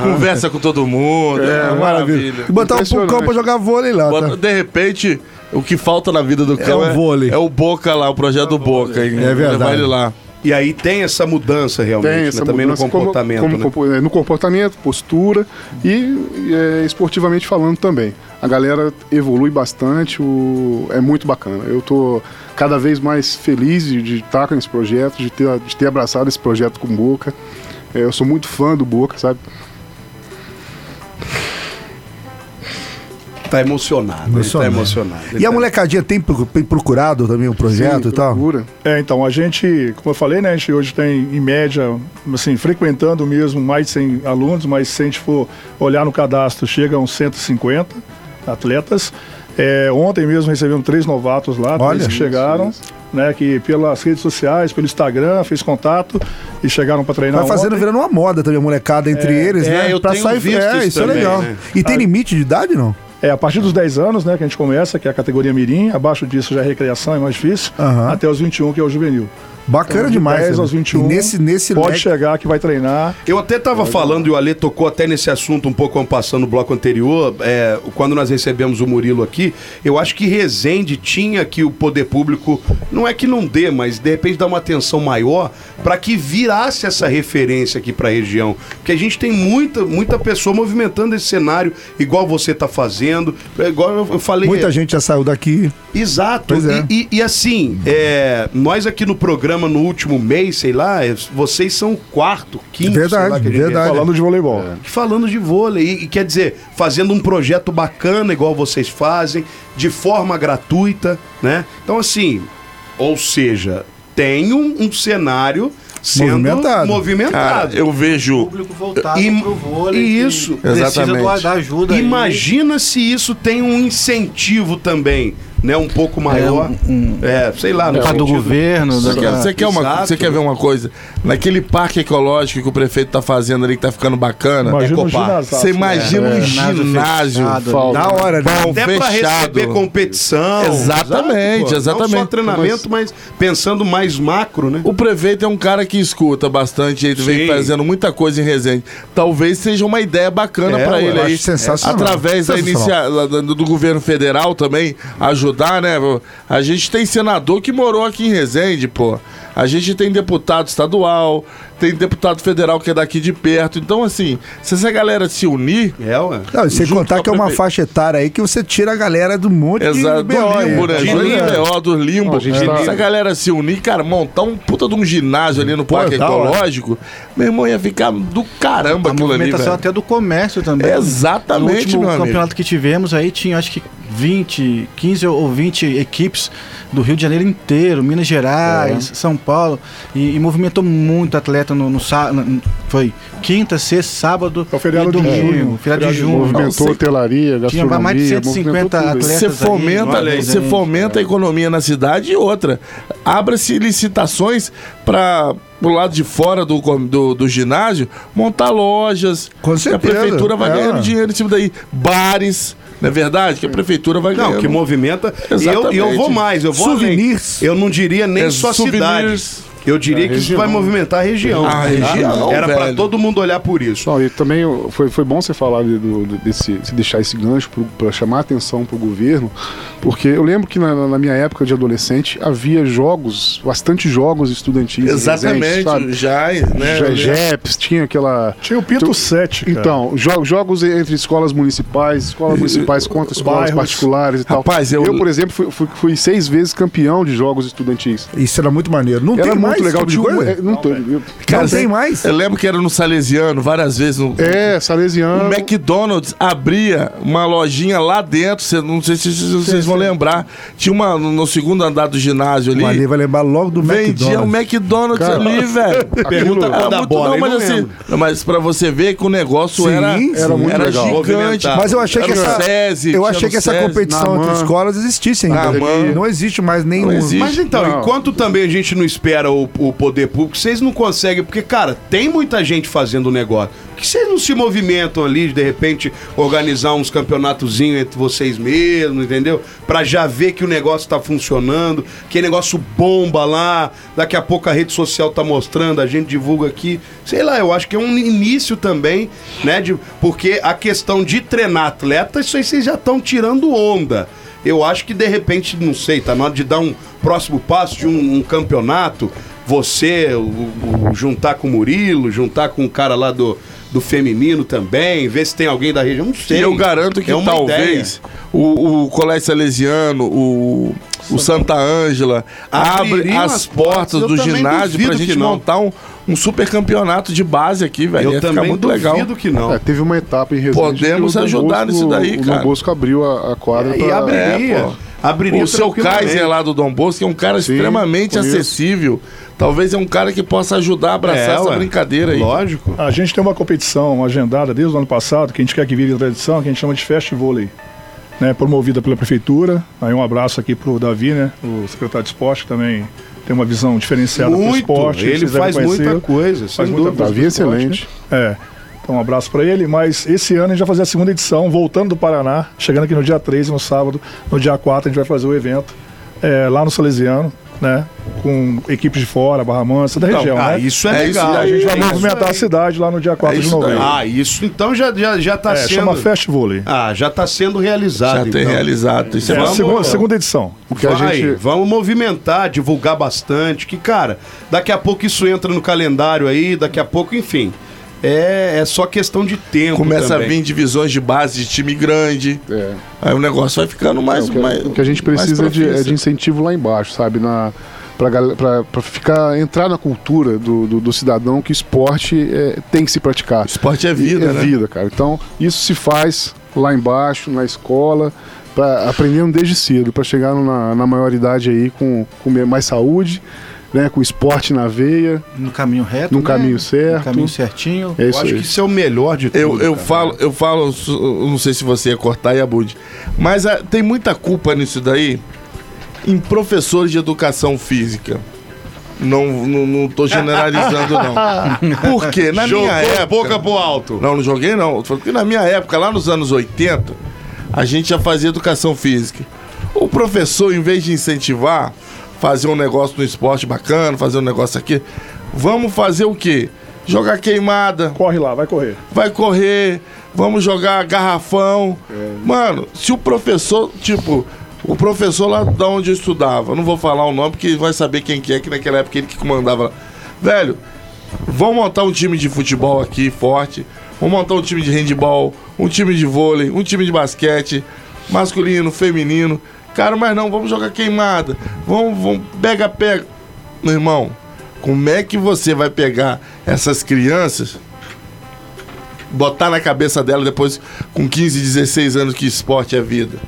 F: Conversa com todo mundo. É, maravilha.
D: E botar o
G: Impressionante.
D: cão pra jogar vôlei lá,
F: Bota-
D: tá?
F: De repente, o que falta na vida do cão
D: o
F: é,
D: vôlei.
F: é o Boca lá, o projeto do Boca. hein?
D: É verdade.
F: Levar ele lá.
C: E aí tem essa mudança realmente,
G: Tem
C: né?
G: essa
C: também
G: mudança
C: no comportamento,
G: como,
C: né?
G: como compo- é, no comportamento, postura e, é, esportivamente falando também. A galera evolui bastante, o, é muito bacana. Eu tô cada vez mais feliz de, estar nesse projeto, de ter, de ter abraçado esse projeto com Boca. É, eu sou muito fã do Boca, sabe?
C: Tá emocionado, tá
D: Emocionado.
C: emocionado.
D: E a molecadinha tem, pro- tem procurado também o projeto
G: Sim,
D: e tal?
G: procura.
E: É, então, a gente, como eu falei, né, a gente hoje tem, em média, assim, frequentando mesmo mais de 100 alunos, mas se a gente for olhar no cadastro, chega a uns 150 atletas. É, ontem mesmo recebemos três novatos lá,
D: Olha.
E: três que chegaram, né, que pelas redes sociais, pelo Instagram, fez contato e chegaram para treinar
D: Vai fazendo,
E: ontem.
D: virando uma moda também, a molecada entre eles,
C: é,
D: né?
C: eu tenho visto
D: é,
C: isso
D: isso é
C: também,
D: legal.
C: né?
D: E tem limite de idade, não?
E: É, a partir dos 10 anos, né, que a gente começa, que é a categoria mirim, abaixo disso já é recreação, é mais difícil,
D: Aham.
E: até os 21, que é o juvenil.
D: Bacana
E: Então, de
D: demais.
E: 10
D: né?
E: aos 21,
D: E nesse, nesse
E: Pode
D: leque-
E: chegar que vai treinar.
C: Eu até tava falando, e o Ale tocou até nesse assunto um pouco passando no bloco anterior, é, quando nós recebemos o Murilo aqui, eu acho que Resende tinha que o poder público, não é que não dê, mas de repente dar uma atenção maior para que virasse essa referência aqui para a região. Porque a gente tem muita, muita pessoa movimentando esse cenário, igual você tá fazendo, é, igual eu falei.
D: Muita gente já saiu daqui.
C: Exato.
D: É.
C: E, e- e assim, é, nós aqui no programa, no último mês, sei lá, é, vocês são o quarto, quinto,
D: Verdade,
C: sei lá, que a gente
D: verdade.
E: Falando de voleibol.
C: falando de vôlei. E, e quer dizer, fazendo um projeto bacana, igual vocês fazem, de forma gratuita, né? Então, assim, ou seja, tem um, um cenário sendo
D: Movimentado.
C: movimentado.
F: Cara, eu vejo.
H: público voltado
C: E-
H: pro vôlei.
C: e isso,
H: precisa do- da ajuda. aí.
C: Imagina se isso tem um incentivo também, né? Um pouco maior. É, sei lá, no
H: causa do governo.
F: Você
H: da-
F: quer, você, quer uma, você quer ver uma coisa? Naquele parque ecológico que o prefeito tá fazendo ali, que tá ficando bacana.
E: Imagina um
C: Ecopar.
E: ginásio.
F: Você imagina um
H: Ginásio
F: ginásio.
D: Da hora, né?
C: Até pra
F: fechado.
C: receber competição.
F: Exatamente, exatamente.
C: Não só treinamento, mas pensando mais macro, né?
F: O prefeito é um cara que escuta bastante, ele vem fazendo muita coisa em Resende. Talvez seja uma ideia bacana
C: É,
F: pra
C: ué,
F: ele aí.
D: sensacional.
F: Através da
D: Sensacional.
F: inicia... do, do governo federal também, ajudar ajudar, né? A gente tem senador que morou aqui em Resende, pô. A gente tem deputado estadual, tem deputado federal que é daqui de perto. Então, assim, se essa galera se unir.
C: É, ué.
D: Não, e sem contar que é uma
F: prefe-
D: faixa etária aí que você tira a galera do monte
F: Exato,
D: de
F: do
D: BO.
F: limbo, né?
D: é.
F: Do limbo, do limbo.
G: Não, gente tá-
F: Se a galera se unir, cara, montar um puta de um ginásio ali no Parque
D: da hora.
F: Ecológico, meu irmão ia ficar do caramba
H: A
F: aquilo ali,
H: movimentação
F: velho.
H: até do comércio também.
F: Exatamente,
H: No último
F: meu amigo.
H: campeonato que tivemos aí tinha acho que 20, 15 ou 20 equipes do Rio de Janeiro inteiro, Minas Gerais, São Paulo, e, e movimentou muito atleta no, no no- foi quinta, sexta, sábado
E: É o feriado
H: e
E: de
H: domingo,
E: junho.
H: feriado de junho.
G: Movimentou hotelaria,
H: Tinha
G: gastronomia.
H: mais de 150
G: movimentou tudo isso.
H: atletas.
F: Você fomenta, você
H: gente.
F: fomenta a economia na cidade e outra. Abra-se licitações para o lado de fora do, do, do ginásio montar lojas.
D: Com
F: que a
D: certeza,
F: prefeitura vai
D: é.
F: ganhando dinheiro em cima daí. Bares, não é verdade? Que a prefeitura vai
C: Não,
F: ganhando.
C: que movimenta. E eu,
F: Exatamente.
C: e eu vou mais, eu vou
D: Souvenirs.
C: além. Eu não diria nem
F: É,
C: só
F: souvenirs.
C: cidades. Eu diria que isso vai movimentar a região.
F: A
C: tá?
F: região,
C: Era pra
F: velho.
C: todo mundo olhar por isso.
G: Não, e também foi, foi bom você falar de, desse, se deixar esse gancho para chamar atenção para o governo, porque eu lembro que na, na minha época de adolescente havia jogos, bastante jogos estudantis. em
F: Exatamente, já, né?
G: Já- JEPs, tinha aquela.
E: Tinha o Pinto
G: Tu-
E: 7, cara.
G: Então, jo- jogos entre escolas municipais, escolas municipais contra escolas
E: Bairros.
G: particulares e tal.
F: Rapaz, eu-
G: por exemplo, fui, fui- fui seis vezes campeão de jogos estudantis.
D: Isso era muito maneiro. Não
G: Era
D: tem
G: muito
D: mais
G: legal.
D: tipo de
G: um-
D: coisa?
G: é, não tô- eu-
D: Não tem mais?
F: Eu lembro que era no Salesiano, várias vezes. No,
G: É, Salesiano.
F: O McDonald's abria uma lojinha lá dentro, cê- não sei se se vocês vão lembrar. Tinha uma no, no segundo andar do ginásio ali.
D: Ali vai lembrar logo do
F: Vendia o
D: McDonald's.
F: McDonald's
G: Cara,
F: ali, velho.
C: Pergunta
F: Era
C: quando a
F: muito-
C: bola,
F: não, mas
C: não
F: assim, mas pra você ver que o negócio
D: Sim,
F: era,
D: sim.
G: Era muito
F: era
G: legal.
F: gigante.
D: Mas eu achei que essa,
F: SESI,
D: eu achei que essa
F: SESI,
D: competição entre escolas existisse ainda. Não existe mais nenhum.
F: existe.
C: Mas então,
G: Não.
C: enquanto também a gente não espera o, o poder público, vocês não conseguem, porque, cara, tem muita gente fazendo o negócio. Por que vocês não se movimentam ali, de repente, organizar uns campeonatozinhos entre vocês mesmos, entendeu? Pra já ver que o negócio tá funcionando, que negócio bomba lá, daqui a pouco a rede social tá mostrando, a gente divulga aqui. Sei lá, eu acho que é um início também, né? De, porque a questão de treinar atleta, isso aí vocês já estão tirando onda. Eu acho que de repente, não sei, tá na hora de dar um próximo passo de um, um campeonato. Você o- o- juntar com o Murilo, juntar com o cara lá do, do feminino também, ver se tem alguém da região. Não sei.
F: E eu garanto que
C: É uma
F: talvez o, o Colégio Salesiano, o, o Santa Ângela, abre as
C: as portas,
F: portas do ginásio pra
C: que
F: gente montar um, um super campeonato de base aqui, velho.
C: Eu
F: Ia
C: também
F: muito legal.
C: duvido que não.
G: É, teve uma etapa em Resende
F: Podemos
G: o
F: ajudar
G: Bosco-
F: nisso daí,
G: o
F: cara.
G: Dom Bosco abriu a, a quadra
C: E
G: pra...
C: abriria.
F: É, pô.
C: abriria
F: O seu. Kaiser lá do Dom Bosco é um cara
G: Sim,
F: extremamente
G: conheço.
F: acessível. Talvez é um cara que possa ajudar a abraçar
C: É,
F: essa
C: ué.
F: brincadeira aí.
C: Lógico.
E: A gente tem uma competição agendada desde o ano passado, que a gente quer que vire tradição, que a gente chama de Fest Vôlei. Né, promovida pela prefeitura. Aí um abraço aqui pro Davi, né, o secretário de esporte, que também tem uma visão diferenciada
C: Muito.
E: esporte.
C: Ele faz muita coisa, sem
E: Faz muita coisa
G: Davi
E: pro esporte,
G: excelente.
E: né? É. Então um abraço para ele, mas esse ano a gente vai fazer a segunda edição, voltando do Paraná, chegando aqui no dia 13, no sábado, no dia 4 a gente vai fazer o evento é, lá no Salesiano, né? Com equipes de fora, Barra Mansa, da
C: Então,
E: região,
C: ah,
E: né?
C: isso é,
F: É isso
C: legal.
E: A gente vai
C: É isso
E: movimentar
C: aí.
E: a cidade lá no dia 4
F: É
E: de
F: isso daí.
E: novembro.
C: Ah, isso então já, já, já tá
E: é,
C: sendo.
E: chama Fest Vôlei.
C: Ah, já tá sendo realizado.
F: Já tem
C: então.
F: realizado. Isso é
E: É, a
C: vamos-
E: segunda, segunda edição.
G: Porque a
C: Vai,
G: gente...
C: vamos movimentar, divulgar bastante. Que, cara, daqui a pouco isso entra no calendário aí, daqui a pouco, enfim. É, é só questão de tempo.
F: Começa
C: também.
F: a vir divisões de base de time grande.
G: É.
F: Aí o negócio vai ficando mais.
G: o, que,
F: mais
G: o que a gente precisa é de, é de incentivo lá embaixo, sabe? Na, pra, gal- pra, pra ficar, entrar na cultura do, do, do cidadão que esporte é, tem que se praticar.
F: Esporte é vida,
G: é
F: né?
G: vida, cara. Então, isso se faz lá embaixo, na escola, pra, aprendendo desde cedo, para chegar na, na maioridade aí com, com mais saúde, né? Com esporte na veia,
H: No caminho reto.
G: num
H: né?
G: caminho certo.
H: No caminho certinho.
G: É
C: Eu acho
G: aí.
C: que isso é o melhor de tudo.
F: Eu, eu
C: cara.
F: falo, eu falo, eu não sei se você ia cortar e abude, mas ah, tem muita culpa nisso daí em professores de educação física. Não, não, não tô generalizando, não. Porque na
C: Jogou
F: minha época.
C: boca pro alto.
F: Não, não joguei não. Tô falando que na minha época, lá nos anos 80, a gente já fazia educação física. O professor, em vez de incentivar, fazer um negócio no esporte bacana, fazer um negócio aqui, vamos fazer o quê? Jogar queimada,
E: Corre lá, vai correr.
F: vai correr, vamos jogar garrafão. Mano, se o professor, tipo, O professor lá da onde eu estudava, não vou falar o nome porque vai saber quem que é, que naquela época ele que comandava lá. Velho, vamos montar um time de futebol aqui forte, vamos montar um time de handball, um time de vôlei, um time de basquete, masculino, feminino. Cara, mas não, vamos jogar queimada. Vamos, vamos, pega, pega. Meu irmão, como é que você vai pegar essas crianças, botar na cabeça dela depois com 15, 16 anos que esporte é vida?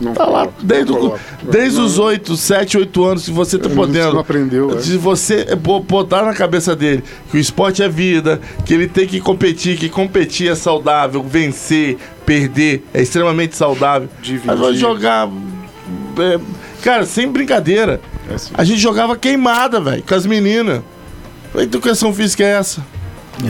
G: Não
F: Tá lá, desde, o- desde os 8, 7, 8 anos, se você tá podendo.
G: não aprendeu, é.
F: Se você é, bo- botar na cabeça dele que o esporte é vida, que ele tem que competir, que competir é saudável, vencer, perder é extremamente saudável.
G: Dividir.
F: Mas vai jogar. É, cara, sem brincadeira.
G: É assim.
F: A gente jogava queimada, velho, com as meninas. Que educação física é essa?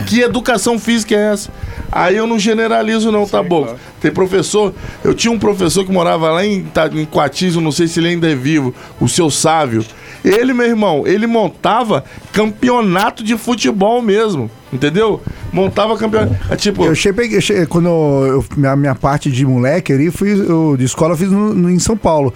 F: Que educação física é essa? Aí eu não generalizo, não, tá bom?
E: claro.
F: Tem professor. Eu tinha um professor que morava lá em, Ta- em Coatizo, não sei se ele ainda é vivo, o seu Sávio. Ele, meu irmão, ele montava campeonato de futebol mesmo. Entendeu? Montava campeonato. É tipo.
D: Eu cheguei, eu cheguei- quando eu, minha, minha parte de moleque ali, fui, eu, de escola eu fiz no- no- em São Paulo.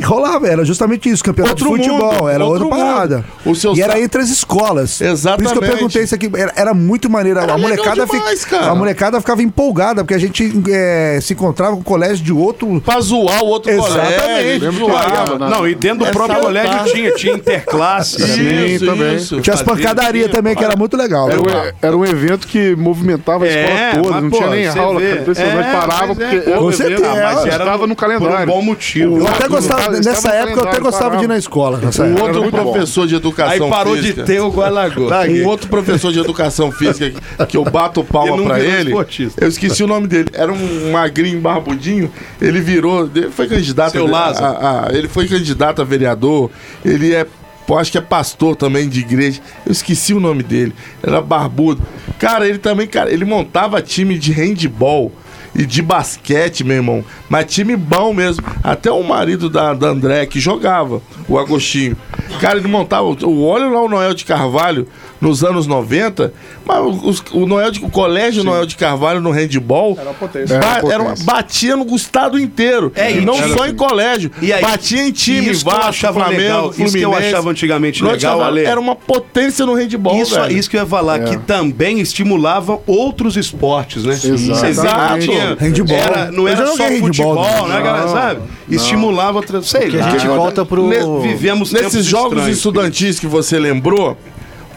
D: E rolava, era justamente isso, campeonato
F: Outro
D: de futebol,
F: mundo,
D: era
F: outro
D: outra parada.
F: mundo. O seu
D: e era entre as escolas. Por isso que eu
F: Exatamente.
D: perguntei isso aqui, era, era muito maneiro.
F: Era
D: a molecada, fi-
F: demais, cara.
D: a molecada ficava empolgada, porque a gente é, se encontrava com o colégio de outro.
F: Pra zoar o outro
D: Exatamente.
F: colégio. Zoar.
G: era, né?
C: Não, e dentro do
F: É
C: próprio
F: salutar.
C: colégio tinha, tinha interclasse.
G: Sim,
F: Isso,
G: também.
F: isso.
D: Tinha as pancadarias também, que era muito legal.
G: Era, um, era um evento que movimentava a
C: É,
G: escola toda,
C: mas,
G: não
C: pô,
G: tinha nem aula,
C: vê.
G: cara. Impressionante,
C: É,
G: parava
C: é,
G: porque
C: com
D: certeza,
G: mas estava no
C: Por um
G: calendário.
C: bom motivo.
D: Eu até gostava, nessa época, eu até gostava de ir na escola. Nessa
F: Um outro professor de educação
C: Aí parou
F: física.
C: de ter o Gualagô.
F: Um outro professor de educação física que- eu bato palma pra ele.
C: esportista.
F: Eu esqueci o nome dele. Era um magrinho barbudinho. Ele virou. Ele foi candidato
C: Seu
F: a-
C: Lázaro.
F: a- a- Ele foi candidato a vereador. Ele é. pô, Acho que é pastor também de igreja. Eu esqueci o nome dele. Era barbudo. Cara, ele também, cara, ele montava time de handball e de basquete, meu irmão. Mas time bom mesmo. Até o marido da, da André que jogava, o Agostinho. Cara, ele montava. O, olha lá o Noel de Carvalho nos anos 90. Mas os- o, Noel de, o colégio Noel de Carvalho no handball.
E: Era uma potência.
F: ba-
G: Era uma
F: batia no estado inteiro.
C: É,
F: e
C: e
F: não só em colégio.
C: E aí,
F: batia em time,
C: isso
F: Vasco,
C: achava
F: Flamengo,
C: legal,
F: Fluminense.
C: isso que eu achava antigamente legal,
F: Carvalho
C: Ale.
F: Era uma potência no handball,
C: Isso,
F: velho.
C: isso que eu ia falar, que também estimulava outros esportes, né?
G: Exato.
C: Tinha-
D: Handball.
C: Era, não era só futebol,
D: handball,
C: né, galera? Sabe? Estimulava outras. Sei
H: Que a
C: lá.
H: gente volta pro.
F: Ne-
C: Vivemos
F: Nesses jogos
C: estranhos.
F: estudantis que você lembrou,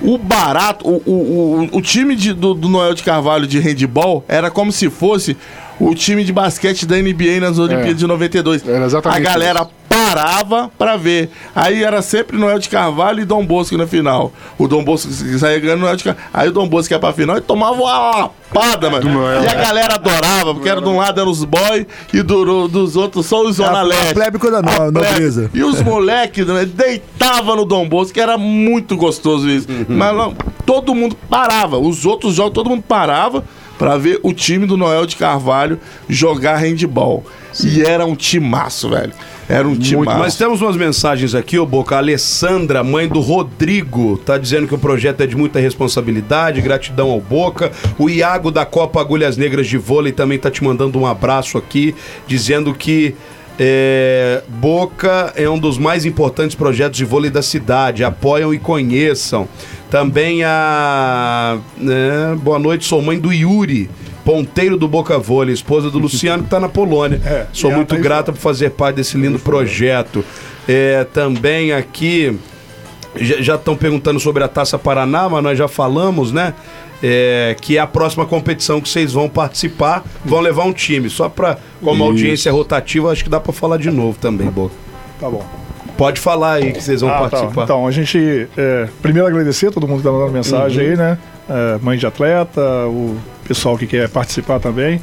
F: o barato, o, o, o, o time de- do, do Noel de Carvalho de handball era como se fosse o time de basquete da NBA nas Olimpíadas
G: É.
F: de 92.
G: Era exatamente
F: A galera
G: isso.
F: Parava pra ver. Aí era sempre Noel de Carvalho e Dom Bosco na final. O Dom Bosco saía ganhando Noel de Carvalho. Aí o Dom Bosco ia pra final e tomava uma lapada, mano.
G: Noel,
F: e a
G: é.
F: galera adorava, porque era de um lado eram os boys e do, dos outros só os Zona
D: A- a
F: Leste.
D: plebe coisa
F: A plebe.
D: nobreza.
F: E os moleques né, deitavam no Dom Bosco, que era muito gostoso isso. Mas não, todo mundo parava. Os outros jogos, todo mundo parava pra ver o time do Noel de Carvalho jogar handball. E era um timaço, velho. Era um timaço.
C: Mas temos umas mensagens aqui, ô Boca. A Alessandra, mãe do Rodrigo, tá dizendo que o projeto é de muita responsabilidade, gratidão ao Boca. O Iago da Copa Agulhas Negras de Vôlei também tá te mandando um abraço aqui, dizendo que é, Boca é um dos mais importantes projetos de vôlei da cidade. Apoiam e conheçam. Também a. né, boa noite, sou mãe do Yuri. Ponteiro do Boca Vôlei, esposa do Luciano, que está na Polônia.
E: É,
C: Sou muito
E: tá
C: grata por fazer parte desse lindo projeto. É, também aqui já estão perguntando sobre a Taça Paraná, mas nós já falamos, né? É, que é a próxima competição que vocês vão participar, vão levar um time. Só para como a audiência é rotativa, acho que dá para falar de novo também, Boca.
E: Tá bom.
C: Pode falar aí que vocês vão
E: Ah, tá.
C: participar.
E: Então, a gente. é, primeiro agradecer a todo mundo que está mandando mensagem
C: Uhum.
E: aí, né? É, mãe de atleta, o pessoal que quer participar também.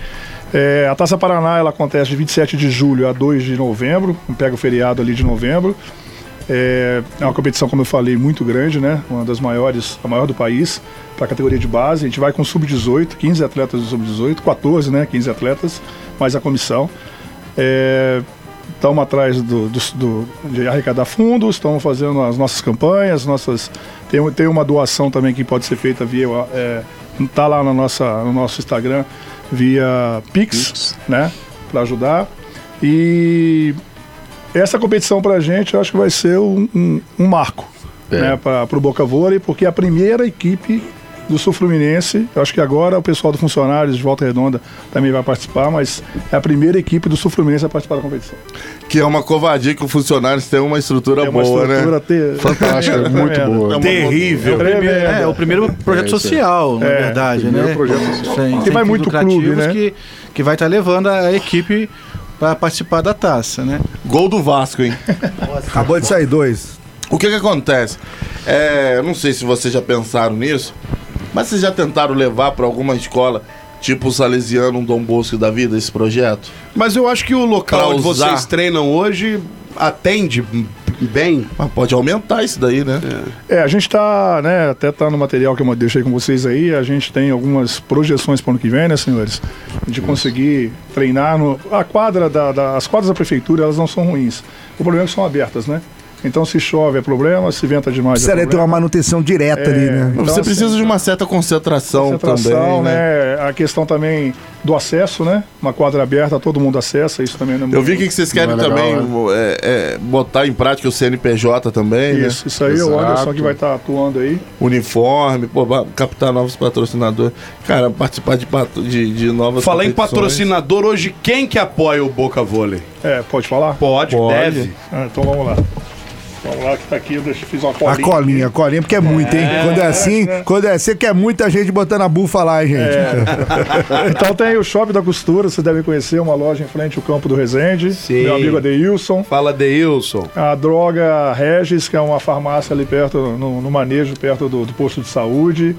E: É, a Taça Paraná ela acontece de 27 de julho a 2 de novembro, pega o feriado ali de novembro. É, é uma competição, como eu falei, muito grande, né? Uma das maiores, a maior do país, para a categoria de base. A gente vai com sub-18, 15 atletas do sub-18, 14, né? 15 atletas, mais a comissão. É, estamos atrás do, do- do- de arrecadar fundos, estamos fazendo as nossas campanhas, nossas tem, tem uma doação também que pode ser feita via é, tá lá na nossa, no nosso Instagram via Pix, né, para ajudar e essa competição pra gente, eu acho que vai ser um, um- um marco
G: É.
E: né, para o Boca Vôlei, porque é a primeira equipe do Sul Fluminense, eu acho que agora o pessoal do Funcionários de Volta Redonda também vai participar, mas é a primeira equipe do Sul Fluminense a participar da competição.
F: Que é uma covardia que os funcionários têm uma estrutura
E: É uma
F: boa,
E: estrutura
F: né?
E: ter-
G: Fantástica, muito
E: tremenda.
G: boa.
F: É
C: Terrível.
E: Tremenda.
K: É, o primeiro projeto
G: É, isso aí.
K: social, na
E: É,
K: verdade,
G: primeiro
K: né?
G: projeto social.
K: Sem,
E: Que
K: sem
E: vai muito clube, né?
K: Que, que vai estar levando a equipe para participar da taça, né?
F: Gol do Vasco, hein?
D: Acabou de sair dois.
F: O que que acontece? É, eu não sei se vocês já pensaram nisso, mas vocês já tentaram levar para alguma escola, tipo o Salesiano, um Dom Bosco da vida, esse projeto?
C: Mas eu acho que o local
F: Pra
C: onde
F: usar.
C: vocês treinam hoje atende bem.
F: Mas pode aumentar isso daí, né?
E: É, a gente está, né, até tá no material que eu deixei com vocês aí, a gente tem algumas projeções para o ano que vem, né, senhores? De conseguir treinar no... A quadra da, da- as quadras da prefeitura, elas não são ruins. O problema é que são abertas, né? Então se chove é problema, se venta demais é
D: Precisaria ter
E: problema.
D: uma manutenção direta ali, né?
E: Então,
F: Você
E: assim,
F: precisa de uma certa concentração,
E: concentração,
F: também, né?
E: né? A questão também do acesso, né? Uma quadra aberta, todo mundo acessa, isso também não é
F: Eu
E: muito-
F: vi que vocês querem
G: é legal,
F: também é, é, botar em prática o CNPJ também, né?
E: Isso, isso aí é o
G: Exato.
E: Anderson que vai estar atuando aí.
F: Uniforme, pô, captar novos patrocinadores. Cara, participar de, de, de novas
C: Falar em patrocinador, hoje quem que apoia o Boca Vôlei?
E: É, pode falar?
C: Pode,
F: Pode.
C: deve.
E: Ah, então vamos lá. Vamos lá que tá aqui, eu deixo- fiz uma
D: A
E: colinha.
D: colinha, a colinha, porque é muito, hein? Quando é assim, quando é assim, que é muita gente botando a bufa lá, hein, gente?
E: Então tem o Shopping da Costura, vocês devem conhecer, uma loja em frente ao campo do Resende.
C: Sim.
E: Meu amigo Adeilson.
C: Fala, Deilson.
E: A Droga Regis, que é uma farmácia ali perto, no, no manejo, perto do, do posto de saúde.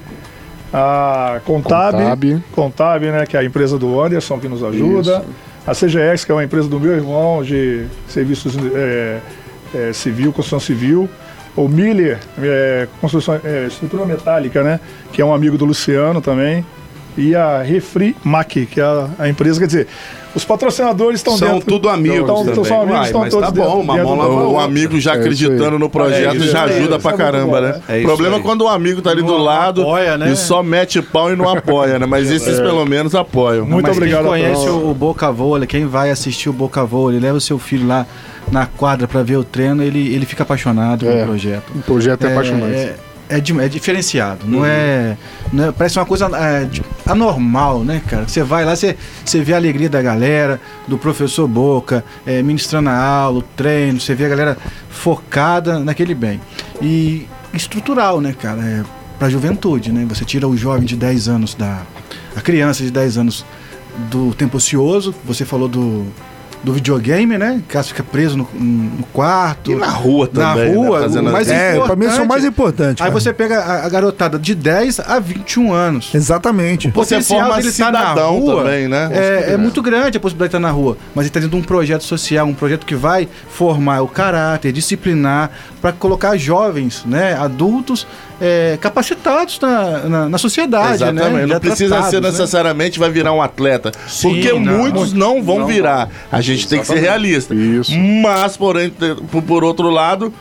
E: A Contab,
G: Contab.
E: Contab, né, que é a empresa do Anderson que nos ajuda. A CGX, que é uma empresa do meu irmão de serviços é, é, civil, construção civil. O Miller, é, construção, é, estrutura metálica, né, que é um amigo do Luciano também. E a Refri Mac, que é a, a empresa, quer dizer, os patrocinadores estão
C: São
E: dentro.
C: tudo amigos
E: então
C: também.
E: são amigos,
C: Uai,
E: estão
C: mas
E: todos
C: tá bom,
E: dentro-
C: uma
E: dentro
F: O
C: outra.
F: amigo já
G: É
F: acreditando no projeto
C: É isso
F: já ajuda pra
E: é muito
F: caramba,
E: bom,
F: né?
C: É
F: o problema
C: aí.
F: é quando o amigo tá ali do lado
K: apoia, né?
F: e só mete pau e não apoia, né? Mas esses pelo menos apoiam.
E: Muito
K: Mas
E: obrigado.
K: Quem conhece o, o Boca Vôlei, quem vai assistir o Boca Vôlei, leva o seu filho lá na quadra para ver o treino, ele, ele fica apaixonado
G: É.
K: pelo projeto.
G: O projeto é, apaixonante.
K: É, é, é diferenciado, não, é, não é- Parece uma coisa é, anormal, né, cara? Você vai lá, você, você vê a alegria da galera, do professor Boca, é, ministrando a aula, o treino, você vê a galera focada naquele bem. E estrutural, né, cara? É, pra juventude, né? Você tira o jovem de 10 anos da. a criança de 10 anos do tempo ocioso, você falou do. Do videogame, né? O cara fica preso no, no quarto.
F: E na rua
K: Na
F: também, né?
K: rua,
F: Fazendo
K: o mais
D: É, pra mim isso é o mais importante.
K: Aí
D: cara.
K: você pega a, a garotada de 10 a 21 anos.
D: Exatamente.
K: O
F: Você
K: potencial dele tá na rua
F: também, né?
K: É, é muito grande a possibilidade de estar na rua. Mas ele está dentro de um projeto social, um projeto que vai formar o caráter, disciplinar, para colocar jovens, né, adultos, é, capacitados na, na, na sociedade.
F: Exatamente.
K: Né,
F: Não precisa
K: tratados,
F: ser
K: né?
F: necessariamente vai virar um atleta.
K: Sim,
F: porque
K: não.
F: muitos não vão virar. A gente tem que ser realista.
G: Isso.
F: Mas, porém, por, outro lado,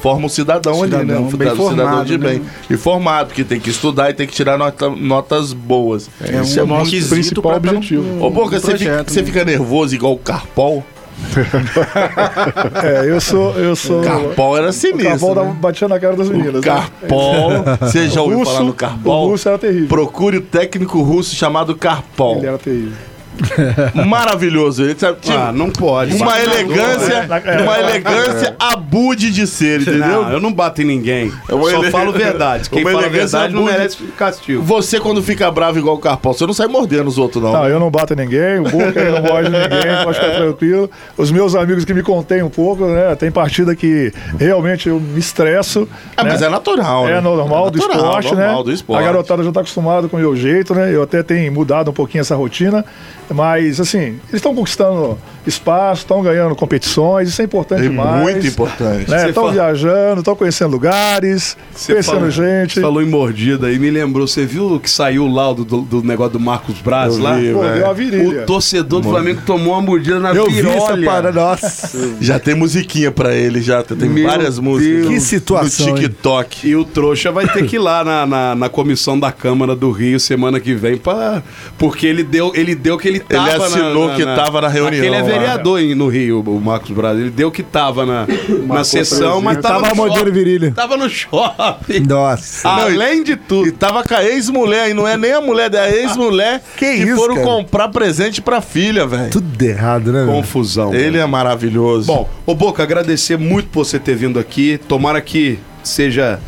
F: forma um cidadão, ali, né?
K: Cidadão
F: Um cidadão, cidadão
K: formado,
F: de
K: né?
F: bem. E formado, que tem que estudar e tem que tirar nota- notas boas.
K: É
F: Isso
K: um
F: é muito
K: requisito
G: principal objetivo.
F: Ô, Boca, você, fica,
K: projeto,
F: você
K: né?
F: fica nervoso igual o Carpol?
E: É, eu sou. Eu sou
F: Carpol era
E: o
F: sinistro.
E: Carpol
F: né?
E: batia na cara das meninas.
F: O
E: né?
F: Carpol, você já ouviu
E: russo-
F: falar no
E: O
F: Carpol?
E: russo era terrível.
F: Procure o técnico russo chamado Carpol.
E: Ele era terrível.
F: Maravilhoso. Ele sabe, tinha
C: Ah, não pode.
F: uma
C: Batedor,
F: elegância,
C: né?
E: É.
F: uma elegância abude de ser, entendeu?
C: Não, eu não bato em ninguém.
F: É uma
C: Só
F: ele-
C: falo verdade. Quem
F: uma
C: fala
F: elegância
C: verdade não merece castigo.
F: Você, quando fica bravo igual o Carpol, você não sai mordendo os outros, não.
E: Não, eu não bato em ninguém, o Boca não morde em ninguém, pode ficar tranquilo. Os meus amigos que me contêm um pouco, né? Tem partida que realmente eu me estresso.
F: Ah,
E: né?
F: mas é natural, né?
E: É normal do
F: natural,
E: esporte,
F: normal
E: né?
F: do esporte.
E: A garotada já tá acostumada com o meu jeito, né? Eu até tenho mudado um pouquinho essa rotina. Mas, assim, eles estão conquistando espaço, estão ganhando competições, isso é importante
F: É
E: demais.
F: muito importante.
C: Você
E: Estão
C: fala-
E: viajando, estão conhecendo lugares,
C: Você
E: conhecendo
C: falou-
E: gente.
C: Você falou em mordida aí, me lembrou. Você viu que saiu o laudo do, do negócio do Marcos Braz
F: Eu
C: lá?
F: vi,
E: Pô,
F: velho.
E: deu uma virilha.
C: O torcedor do Flamengo tomou uma mordida na
D: Eu vi essa
C: virolha.
D: parada, nossa.
F: Já tem musiquinha pra ele, já. Tem
C: Meu
F: várias músicas.
C: Deus.
D: Que situação,
F: No
D: hein?
F: TikTok.
C: E o trouxa vai ter que ir lá na, na, na comissão da Câmara do Rio semana que vem, pra, porque ele deu, ele deu o que ele tava na-
F: assinou
C: na,
F: que
C: na-
F: tava na reunião.
C: Vereador em- no Rio, o Marcos Braz. Ele deu que tava na, na sessão, mas tava,
D: Tava
C: no shopping.
D: virilha.
C: Tava no shopping.
D: Nossa.
C: Além de
F: E
C: tudo.
F: tava com a ex-mulher, e não é nem a mulher, é a ex-mulher
D: Que
F: que
D: isso,
F: foram
D: cara?
F: comprar presente pra filha, velho.
D: Tudo errado, né?
C: Confusão.
F: Ele é maravilhoso.
C: Bom, ô Boca, agradecer muito por você ter vindo aqui. Tomara que seja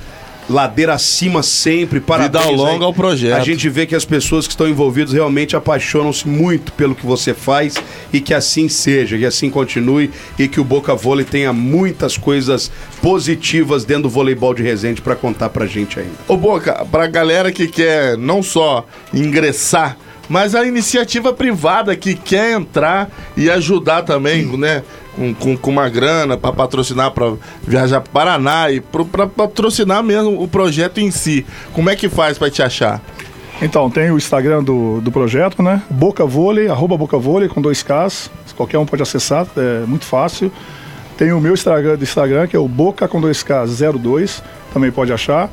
C: ladeira acima sempre. Parabéns.
F: Vida longa
C: aí.
F: ao projeto.
C: A gente vê que as pessoas que estão envolvidas realmente apaixonam-se muito pelo que você faz e que assim seja, que assim continue e que o Boca Vôlei tenha muitas coisas positivas dentro do voleibol de Resende para contar pra gente ainda.
F: Ô Boca, pra galera que quer não só ingressar, mas a iniciativa privada que quer entrar e ajudar também, né? Com, com, com uma grana pra patrocinar, pra viajar pro Paraná e pro, pra patrocinar mesmo o projeto em si. Como é que faz pra te achar?
E: Então, tem o Instagram do, do projeto, né? Boca Vôlei, arroba Boca Vôlei, com dois Ks. Qualquer um pode acessar, é muito fácil. Tem o meu Instagram, do Instagram que é o Boca com dois K 02, também pode achar.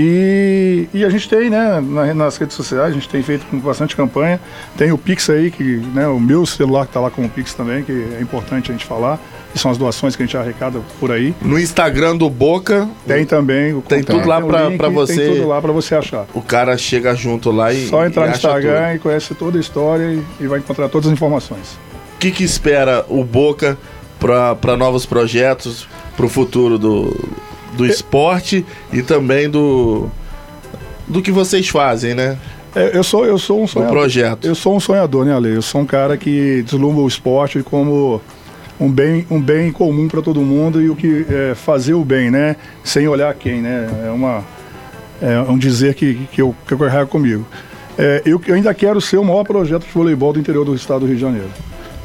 E: E, e a gente tem, né, na- nas redes sociais, a gente tem feito com bastante campanha. Tem o Pix aí, que, né, o meu celular que tá lá com o Pix também, que é importante a gente falar. Que são as doações que a gente arrecada por aí.
F: No Instagram do Boca,
E: Tem também o
F: Tem
E: contato,
F: tudo lá pra você-
E: Tem tudo lá para você achar.
F: o cara chega junto lá e.
E: Só entrar
F: e
E: no Instagram
F: tudo.
E: e conhece toda a história e, e vai encontrar todas as informações.
F: O que, que espera o Boca para novos projetos, para o futuro do, do esporte e também do, do que vocês fazem, né?
E: É, eu sou eu sou um
F: Do
E: sonhador.
F: projeto.
E: Eu sou um sonhador, né, Ale? Eu sou um cara que deslumbra o esporte como um bem, um bem comum para todo mundo e o que é fazer o bem, né? Sem olhar quem, né? É uma é um dizer que que eu que eu comigo. É, eu, eu ainda quero ser o maior projeto de voleibol do interior do estado do Rio de Janeiro.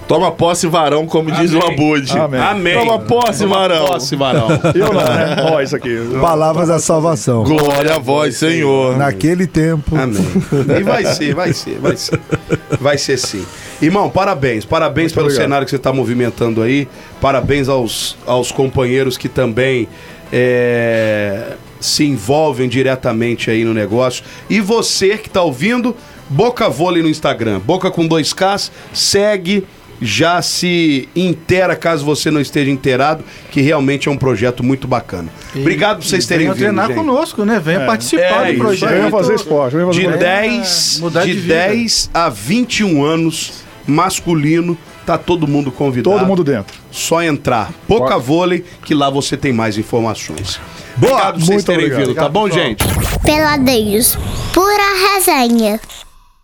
F: Toma posse, varão, como diz o Abud.
E: Amém.
C: Amém.
F: Toma posse,
C: Toma
F: varão.
C: Posse, varão.
E: Eu não, né? Ó, isso aqui.
D: Palavras da salvação.
F: Glória a vós, Senhor.
D: Naquele tempo.
C: Amém. E vai ser, vai ser, vai ser. Vai ser sim. Irmão, parabéns. Parabéns pelo
E: obrigado.
C: cenário que você está movimentando aí. Parabéns aos, aos companheiros que também é, se envolvem diretamente aí no negócio. E você que está ouvindo, Boca Vôlei no Instagram. Boca com dois Ks, segue. Já se inteira caso você não esteja inteirado, que realmente é um projeto muito bacana. Obrigado por vocês terem
K: Venha
C: vindo.
K: treinar
C: gente.
K: conosco, né? Venha participar
C: É
K: do projeto.
E: Venha fazer esporte, venha fazer
C: De
E: voleibol.
C: 10,
K: mudar
C: de
K: de vida.
C: 10 a 21 anos, masculino, tá todo mundo convidado.
E: Todo mundo dentro.
C: Só entrar. Pouca vôlei, que lá você tem mais informações.
D: Boa,
C: obrigado por vocês terem
E: obrigado.
C: vindo, tá bom,
K: pessoal.
C: gente?
I: Peladeiros. Pura resenha.